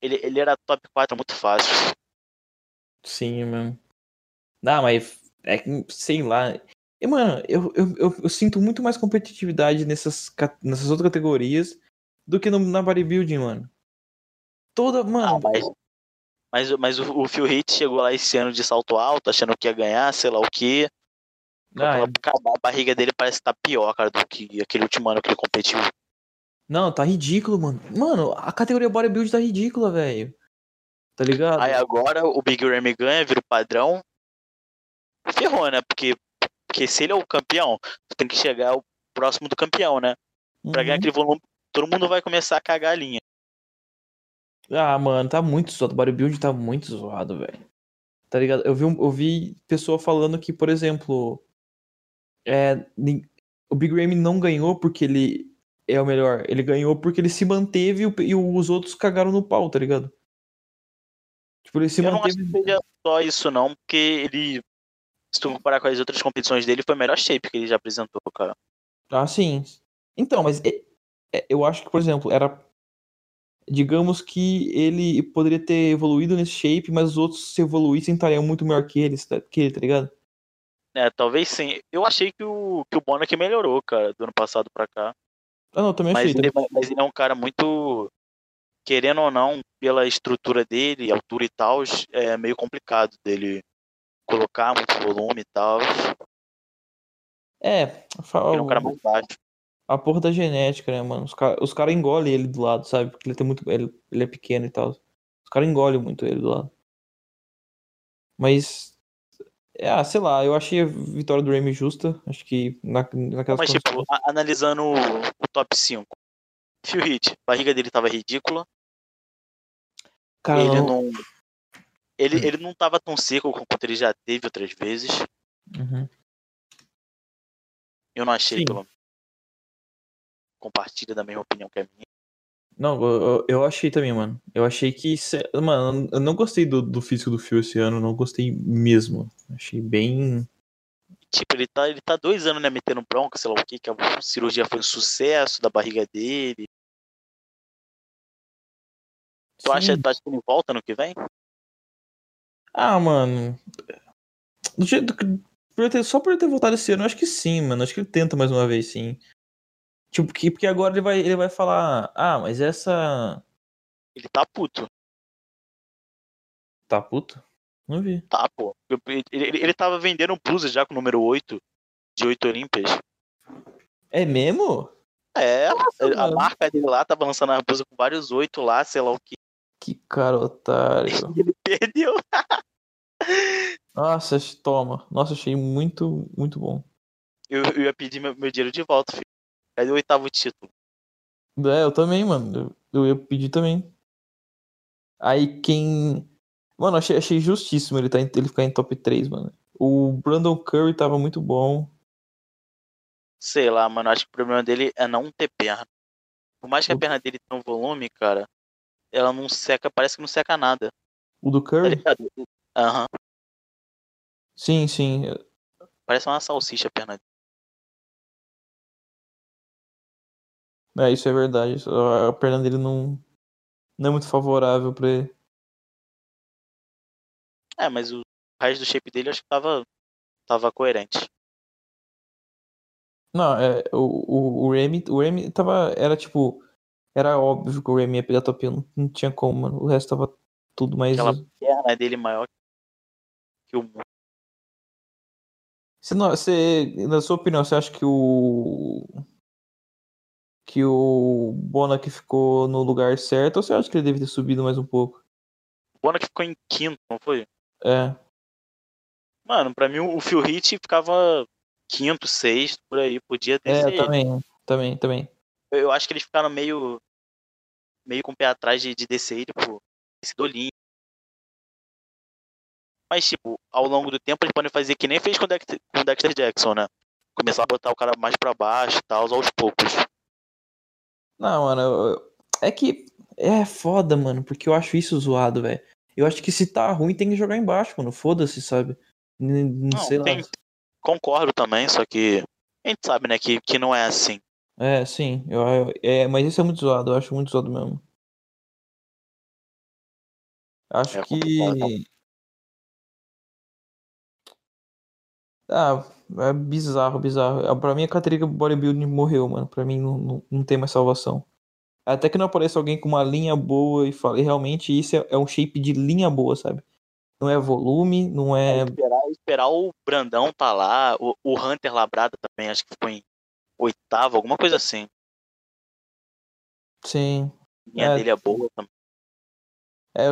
ele, ele era top 4 muito fácil. Sim, mano. Não, mas é que, sei lá. E, mano, eu, eu, eu, eu sinto muito mais competitividade nessas, nessas outras categorias do que no, na bodybuilding, mano. Toda, Ah, mano. mas, mas, mas o, o Phil Heath chegou lá esse ano de salto alto, achando que ia ganhar, sei lá o quê. ah, a barriga dele parece estar pior, cara, do que aquele último ano que ele competiu. não, tá ridículo, mano. Mano, a categoria bodybuilding tá ridícula, velho. Tá ligado? Aí agora o Big Ramy ganha, vira o padrão. Ferrou, né? Porque, porque se ele é o campeão, tu tem que chegar próximo do campeão, né? Pra ganhar Uhum. aquele volume, todo mundo vai começar a cagar a linha. Ah, mano, tá muito zoado. O bodybuilding tá muito zoado, velho. Tá ligado? Eu vi, eu vi pessoa falando que, por exemplo, é, o Big Ramy não ganhou porque ele é o melhor. Ele ganhou porque ele se manteve e, os outros cagaram no pau, tá ligado? Tipo, ele se Eu não acho manteve. que seja só isso, não, porque ele se tu comparar com as outras competições dele, foi o melhor shape que ele já apresentou, cara. Ah, sim. Então, mas é- eu acho que, por exemplo, era. Digamos que ele poderia ter evoluído nesse shape, mas os outros se evoluíssem estariam muito melhor que ele, tá- que ele, tá ligado? É, talvez sim. Eu achei que o, que o Bonac melhorou, cara, do ano passado pra cá. Ah, não, também Mas achei. ele, também. mas ele é um cara muito. Querendo ou não, pela estrutura dele, altura e tal, é meio complicado dele colocar muito volume e tal. É, Ele é um cara mais baixo. A porra da genética, né, mano? Os caras os cara engolem ele do lado, sabe? Porque ele tem muito. Ele, ele é pequeno e tal. Os caras engolem muito ele do lado. Mas. É, ah, sei lá, eu achei a vitória do Remy justa. Acho que na, naquelas Mas, tipo, condições- analisando o, o top 5. Phil Hit, a barriga dele tava ridícula. Cara, ele não. não. Ele, ele não tava tão seco quanto ele já teve outras vezes. Uhum. Eu não achei, Sim. pelo menos. Compartilha da mesma opinião que a minha. Não, eu, eu- achei também, mano. Eu achei que. Mano, eu não gostei do, do físico do Phil esse ano, não gostei mesmo. Achei bem. Tipo, ele tá, ele tá dois anos, né, metendo bronca, sei lá o que, que a cirurgia foi um sucesso da barriga dele. Tu acha, Sim. tu acha que ele volta no que vem? Ah, mano. Do jeito só por ele ter voltado esse ano, eu acho que sim, mano. Acho que ele tenta mais uma vez, sim. Tipo, porque, porque agora ele vai, ele vai falar. Ah, mas essa. Ele tá puto. Tá puto? Não vi. Tá, pô. Ele, ele, ele tava vendendo blusa já com o número 8, de 8 Olímpias. É mesmo? É, a mano. marca dele lá tava lançando a blusa com vários 8 lá, sei lá o que. Que cara otário. [laughs] Ele perdeu. [laughs] Nossa, toma. Nossa, achei muito, muito bom. Eu, eu ia pedir meu, meu dinheiro de volta, filho. Cadê o oitavo título? É, eu também, mano. Eu, eu ia pedir também. Aí quem. Mano, achei, achei justíssimo ele, tá em- ele ficar em top 3, mano. O Brandon Curry tava muito bom. Sei lá, mano. Acho que o problema dele é não ter perna. Por mais que a perna dele tenha um volume, cara, ela não seca, parece que não seca nada. O do Tá Curry? ligado? Aham. Sim, sim. Parece uma salsicha a perna dele. É, isso é verdade. A a perna dele não, não é muito favorável pra ele. É, mas o resto do shape dele acho que tava, tava coerente. Não, é, o, o, o Remy, o Remy tava. Era tipo. Era óbvio que o Remy ia pegar top 1. Não, não tinha como, mano. O resto tava tudo mais. Aquela perna dele maior que o mundo. Você, não, você, na sua opinião, você acha que o. Que o Bonac ficou no lugar certo ou você acha que ele deve ter subido mais um pouco? O Bona que ficou em quinto, não foi? É. Mano, pra mim o Phil Hit ficava quinto, sexto, por aí. Podia ter É, também. Também, também. Eu, eu acho que eles ficaram meio. meio com o pé atrás de, de descer ele, pô. Esse dolinho. Mas, tipo, ao longo do tempo eles podem fazer que nem fez com o Dexter, com o Dexter Jackson, né? Começar a botar o cara mais pra baixo e tal, aos poucos. Não, mano, eu- é que é foda, mano, porque eu acho isso zoado, velho. Eu acho que se tá ruim tem que jogar embaixo, mano. Foda-se, sabe? Não Não, sei lá. tem- Concordo também, só que a gente sabe, né, que, que não é assim. É, sim. Eu, eu- é, mas isso é muito zoado, eu acho muito zoado mesmo. Acho É que. Ah, é bizarro, bizarro. Ah, Pra mim a categoria bodybuilding morreu, mano. Pra mim não, não, não tem mais salvação. Até que não apareça alguém com uma linha boa e fale, realmente isso é, é um shape de linha boa, sabe? Não é volume, não é. Esperar, esperar o Brandão tá lá, o, o Hunter Labrada também, acho que ficou em oitavo, alguma coisa assim. Sim. A linha É. dele é boa também. É,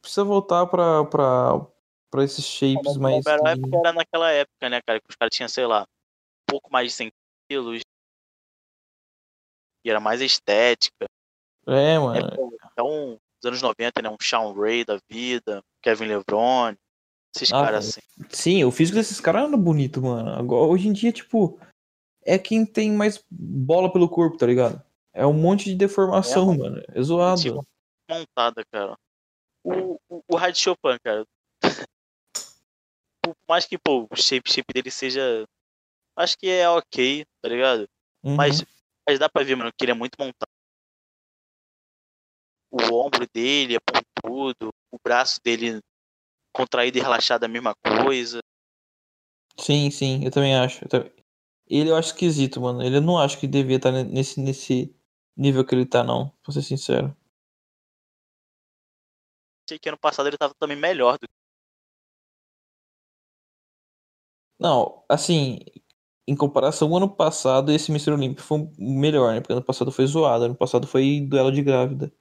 precisa voltar pra, pra, pra esses shapes mais. Era, a época era naquela época, né, cara, que os caras tinham, sei lá, um pouco mais de 100 quilos. E era mais estética. É, É, mano. pô, então, nos anos 90, né, um Sean Ray da vida, Kevin LeBron, esses Ah, caras assim. Sim, o físico desses caras era bonito, mano. Agora, hoje em dia, tipo, é quem tem mais bola pelo corpo, tá ligado? É um monte de deformação, É, mano. É zoado. Tipo, montada, cara. O, o, o Rádio Chopin, cara. Por mais que, pô, o shape, shape dele seja. Acho que é ok, tá ligado? Uhum. Mas, mas dá pra ver, mano, que ele é muito montado. O ombro dele é pontudo, o braço dele contraído e relaxado é a mesma coisa. Sim, sim, eu também acho. Eu também- Ele eu acho esquisito, mano. Ele eu não acho que devia estar nesse, nesse nível que ele tá, não. Pra ser sincero. Achei que ano passado ele tava também melhor do Não, assim, em comparação ao ano passado, esse Mr. Olímpio foi melhor, né? Porque ano passado foi zoado, ano passado foi duelo de grávida.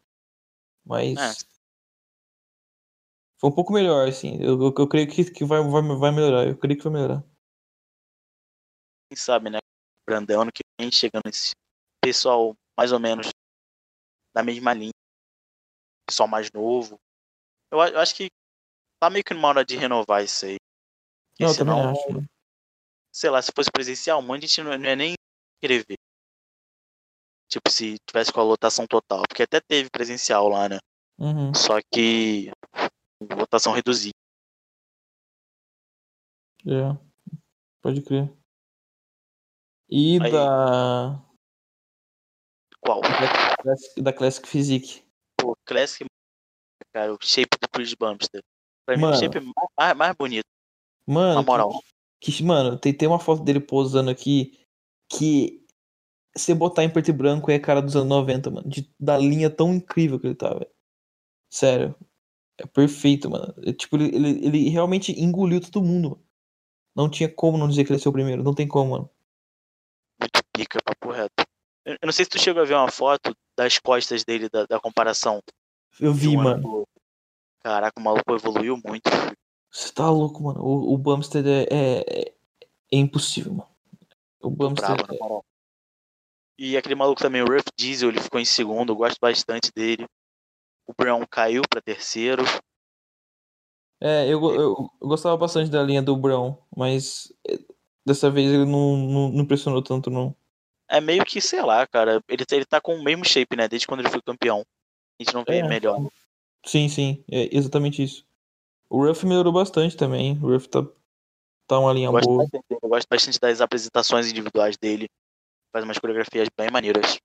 Mas. É. Foi um pouco melhor, assim. Eu, eu, eu creio que, que vai, vai, vai melhorar. Eu creio que vai melhorar. Quem sabe, né? Brandão ano que vem chegando esse pessoal mais ou menos da mesma linha. Pessoal mais novo. Eu, eu acho que tá meio que numa hora de renovar isso aí. Não, eu também senão, acho. sei lá, se fosse presencial, um monte de gente não, não ia nem querer ver. Tipo, se tivesse com a lotação total. Porque até teve presencial lá, né? Uhum. Só que lotação reduzida. É. Pode crer. E Aí. da. Qual? Da Classic, da Classic Physique. Pô, Classic, cara, o shape do Chris Bumster. Pra mim, Mano. o shape mais, mais bonito, Mano, na moral. Que, que- mano, tem, tem uma foto dele posando aqui que se botar em preto e branco é a cara dos anos 90, mano. De, da linha tão incrível que ele tá, velho. Sério. É perfeito, mano. É, tipo, ele, ele, ele realmente engoliu todo mundo, mano. Não tinha como não dizer que ele ser o primeiro. Não tem como, mano. Muito pica, papo reto. Eu eu não sei se tu chegou a ver uma foto das costas dele, da, da comparação. Eu vi, um ano mano. outro. Caraca, o maluco evoluiu muito. Você tá louco, mano. O, o Bumstead é, é, é impossível, mano. O Bumstead moral. E aquele maluco também, o Ruff Diesel, ele ficou em segundo, eu gosto bastante dele. O Brown caiu pra terceiro. É, eu, eu, eu gostava bastante da linha do Brown, mas é, dessa vez ele não, não, não impressionou tanto, não. É meio que, sei lá, cara, ele, ele tá com o mesmo shape, né? Desde quando ele foi campeão. A gente não vê É. melhor. Sim, sim, é exatamente isso. O Ruff melhorou bastante também. O Ruff tá, tá uma linha Eu boa. bastante, eu gosto bastante das apresentações individuais dele. Faz umas coreografias bem maneiras.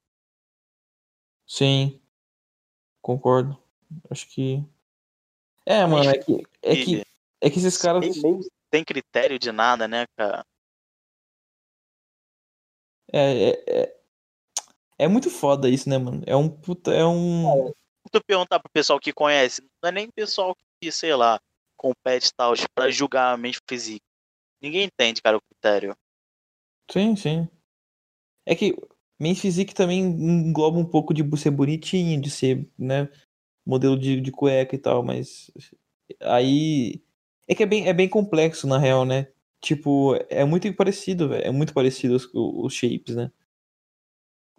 Sim, concordo. Acho que. É, mano, é que, é que, é que esses caras. Meio, sem critério de nada, né, cara? É, é, é, é muito foda isso, né, mano? É um puta. É um. Tu perguntar pro pessoal que conhece, não é nem pessoal que, sei lá, compete e tal, pra julgar a mente física. Ninguém entende, cara, o critério. Sim, sim. É que Men's Physique também engloba um pouco de ser bonitinho, de ser, né, modelo de, de cueca e tal, mas aí é que é bem, é bem complexo na real, né? Tipo, é muito parecido, velho. É muito parecido os, os shapes, né?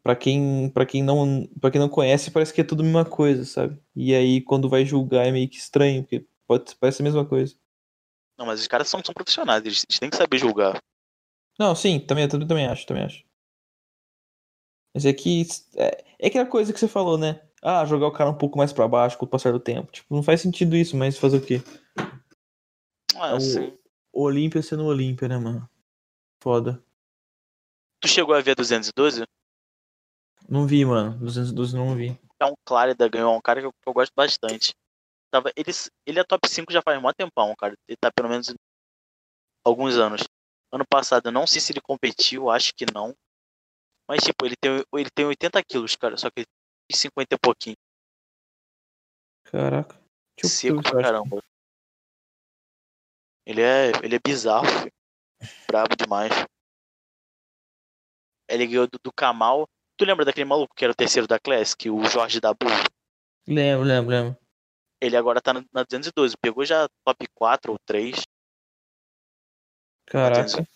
Pra quem, pra quem não, para quem não conhece, parece que é tudo a mesma coisa, sabe? E aí quando vai julgar é meio que estranho, porque pode parece a mesma coisa. Não, mas os caras são, são profissionais, eles, eles têm que saber julgar. Não, sim, também, também, também acho, também acho. Mas é que. É, é aquela coisa que você falou, né? Ah, jogar o cara um pouco mais pra baixo com o passar do tempo. Tipo, não faz sentido isso, mas fazer o quê? Ah, o- assim, O Olímpia sendo Olímpia, né, mano? Foda. Tu chegou a ver a 212? Não vi, mano. 212 não vi. É um Clarida ganhou, é um cara que eu, que eu gosto bastante. Tava, ele, ele é top 5 já faz mó tempão, cara. Ele tá pelo menos alguns anos. Ano passado, eu não sei se ele competiu, acho que não. Mas, tipo, ele tem, ele tem 80 quilos, cara. Só que ele tem 50 e pouquinho. Caraca. Eu- Seco pra caramba. Ele é, ele é bizarro, filho. Brabo demais. Ele ganhou do, do Kamal. Tu lembra daquele maluco que era o terceiro da Classic, o Jorge Dabu? Lembro, lembro, lembro. Ele agora tá na na 212. Pegou já top 4 ou 3. Caraca.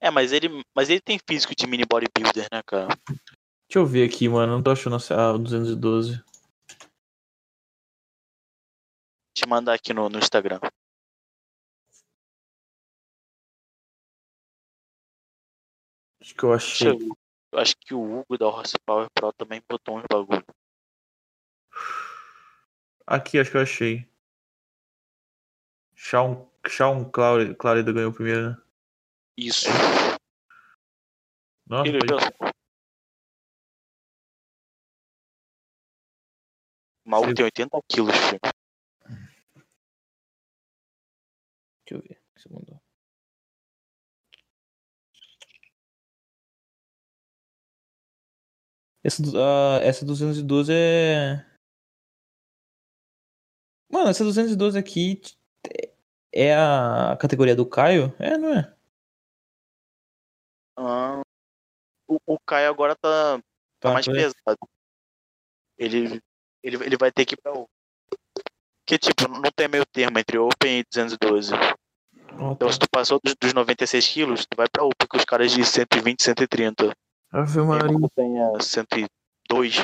É, mas ele, mas ele tem físico de mini bodybuilder, né, cara? Deixa eu ver aqui, mano. Não tô achando a 212. Te mandar aqui no, no Instagram. Acho que eu achei. Eu acho que o Hugo da Horsepower Pro também botou uns bagulho. Aqui, acho que eu achei. Shawn Shawn Clare- Clarida ganhou o primeiro, né? Isso. Nossa, Ele pode- Sim. tem 80 quilos, filho. Deixa eu ver o que você mandou. Essa, ah, essa 212 é. Mano, essa 212 aqui é a categoria do Caio? É, não é? Ah, o, o Caio agora tá, tá mais por- pesado. Ele, ele, ele vai ter que ir pra Open. Que tipo, não tem meio termo entre Open e 212. Ó, Então tá. se tu passou dos, dos 96 quilos, tu vai pra Open com os caras de 120, 130. Ave Tem Maria. que tenha 102.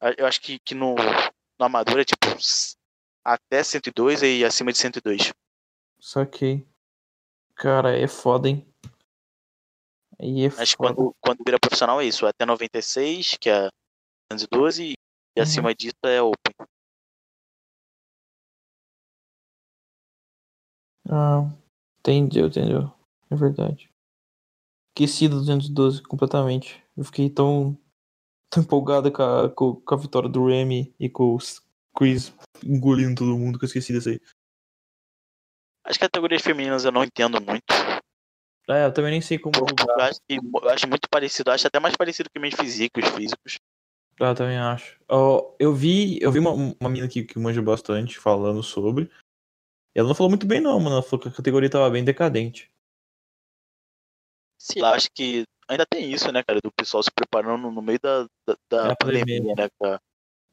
Ah, Eu acho que, que no, no Amador é tipo até 102 e acima de 102. Saquei. Cara, é foda, hein? Aí é Mas foda. quando, quando vira profissional é isso, até 96, que é 212, e Uhum. acima disso é Open. Ah, entendeu, entendeu. É verdade. Esqueci do 212 completamente. Eu fiquei tão, tão empolgado com a, com, a vitória do Remy e com os Chris engolindo todo mundo que eu esqueci desse aí. As categorias femininas eu não entendo muito. É, eu também nem sei como Eu acho, que- eu acho muito parecido, eu acho até mais parecido que meus físicos, físicos. Ah, eu também acho. Ó, eu vi, eu vi uma, uma mina que, que manja bastante falando sobre. Ela não falou muito bem, não, mano. Ela falou que a categoria tava bem decadente. Sei lá, acho que ainda tem isso, né, cara, do pessoal se preparando no meio da, da, da É pandemia. pandemia, né, cara.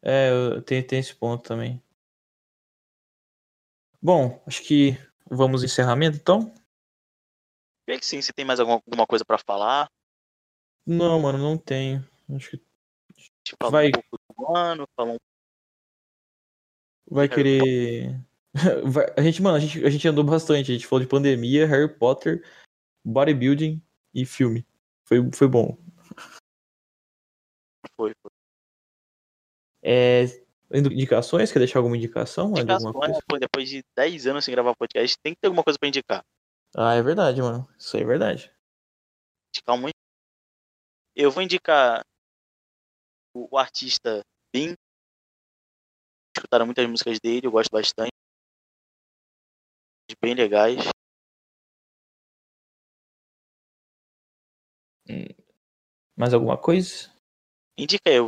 É, eu- tem, tem esse ponto também. Bom, acho que vamos encerramento então? Creio que sim, se tem mais alguma, alguma coisa pra falar, Não, mano, não tenho. Acho que tipo, Vai. um pouco do ano, falar um vai querer. [laughs] Vai- A gente, mano, a gente, a gente andou bastante. A gente falou de pandemia, Harry Potter, bodybuilding e filme. Foi, foi bom. foi, foi. É, indicações? Quer deixar alguma indicação? de alguma Indicações, coisa? pô, depois de 10 anos sem gravar podcast, tem que ter alguma coisa pra indicar. Ah, é verdade, mano. Isso aí é verdade. Indicar muito. Eu vou indicar o, o artista Bin. Escutaram muitas músicas dele, eu gosto bastante. Bem legais. Mais alguma coisa? Indica aí eu-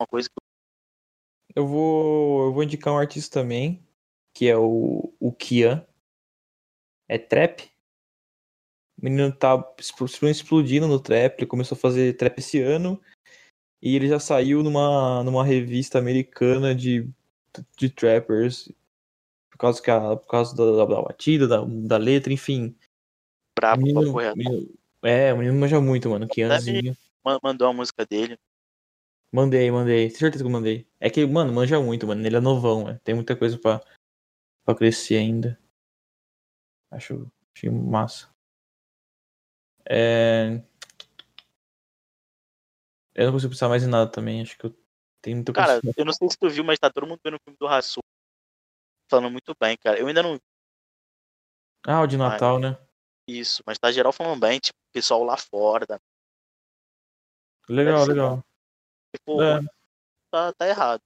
uma coisa que Eu vou, eu vou indicar um artista também, que é o, o Kian. É trap. O menino tá expl- explodindo no trap, ele começou a fazer trap esse ano. E ele já saiu numa, numa revista americana de, de trappers. Por causa, que a, por causa da, da batida, da, da letra, enfim. brabo, Menino- menino- é, o menino manja muito, mano. Kianzinho. Ma- Mandou a música dele. Mandei, mandei. Tenho certeza que eu mandei. É que, mano, manja muito, mano. Ele é novão, né? Tem muita coisa pra, pra crescer ainda. Acho, acho massa. É... Eu não consigo pensar mais em nada também. Acho que eu tenho muita coisa. Cara, eu não sei se tu viu, mas tá todo mundo vendo o filme do Rasul. Falando muito bem, cara. Eu ainda não vi Ah, o de Natal, né? isso, mas tá geral falando bem, tipo, pessoal lá fora. Da... Legal, legal. Tipo, É. tá, tá errado.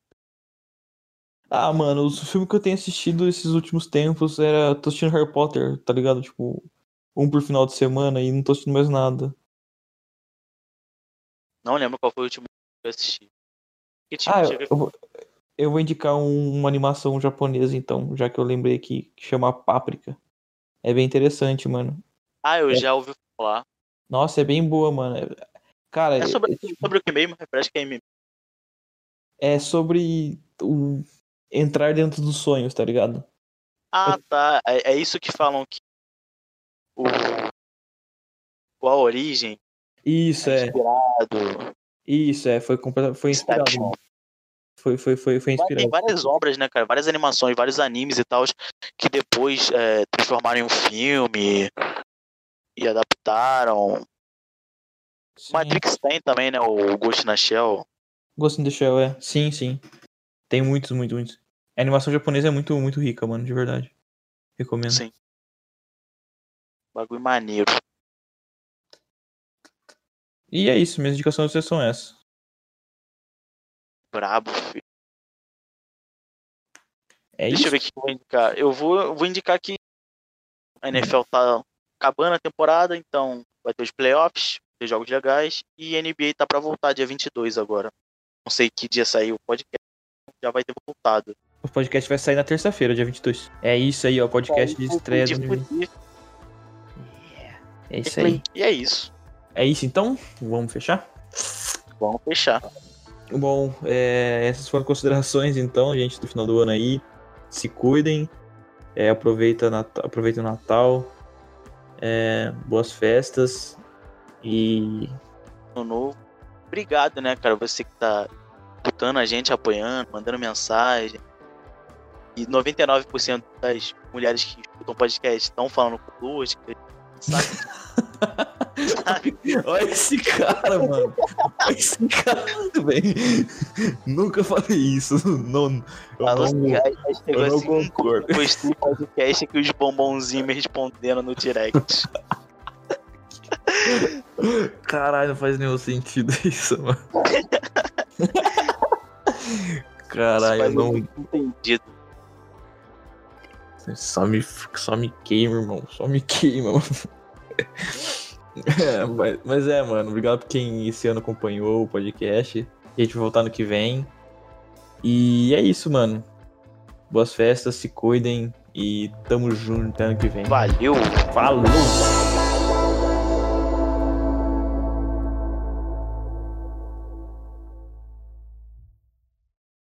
Ah, mano, os filmes que eu tenho assistido esses últimos tempos era. Tô assistindo Harry Potter, tá ligado? Tipo, um por final de semana e não tô assistindo mais nada. Não lembro qual foi o último que eu assisti. Que tipo, Ah, eu, eu vou, eu vou indicar um- uma animação japonesa, então, já que eu lembrei aqui, que chama Páprica. É bem interessante, mano. ah, eu é. já ouvi falar. Nossa, é bem boa, mano. É- Cara, É sobre, é, tipo, sobre o que mesmo? Parece que é MM. é sobre o entrar dentro dos sonhos, tá ligado? Ah, tá. É, é isso que falam que o. Qual a origem? Isso, é. Inspirado. Isso, é. Foi, foi inspirado. Foi, foi, foi, foi Mas Tem inspirado. várias obras, né, cara? Várias animações, vários animes e tal, que depois é, transformaram em um filme e adaptaram. Sim. Matrix tem também, né? O Ghost na Shell. Ghost in the Shell, é. Sim, sim. Tem muitos, muitos, muitos. A animação japonesa é muito, muito rica, mano, de verdade. Recomendo. Sim. Bagulho maneiro. E é isso, minhas indicações vocês são essas. Brabo, filho. É Deixa isso. eu ver o que eu vou indicar. Eu vou, eu vou indicar que a NFL tá acabando a temporada, então vai ter os playoffs, jogos legais, e NBA tá pra voltar dia 22 agora. Não sei que dia saiu o podcast, já vai ter voltado. O podcast vai sair na terça-feira, dia 22. É isso aí, ó. Podcast de Então, estreia de do fuder. É isso aí. E é isso. É isso então? Vamos fechar? Vamos fechar. Bom, é, essas foram considerações então, gente, do final do ano aí. Se cuidem. É, aproveita, Nat- aproveita o Natal. É, boas festas. E novo. Obrigado, né, cara? Você que tá escutando a gente, apoiando, mandando mensagem. E 99% das mulheres que escutam podcast estão falando com luz. Sabe? [laughs] Olha esse cara, mano. Olha esse cara, velho. Nunca falei isso. Não, eu Falou não- que eu não assim, concordo. postei podcast que os bombonzinhos me respondendo no direct. [laughs] Caralho, não faz nenhum sentido [laughs] isso, mano. Caralho, Isso não. entendido. Só me, só me queima, irmão. Só me queima, mano. É, mas, mas é, mano. Obrigado por quem esse ano acompanhou o podcast. A gente vai voltar no que vem. E é isso, mano. Boas festas, se cuidem. E tamo junto ano que vem. Valeu! Falou!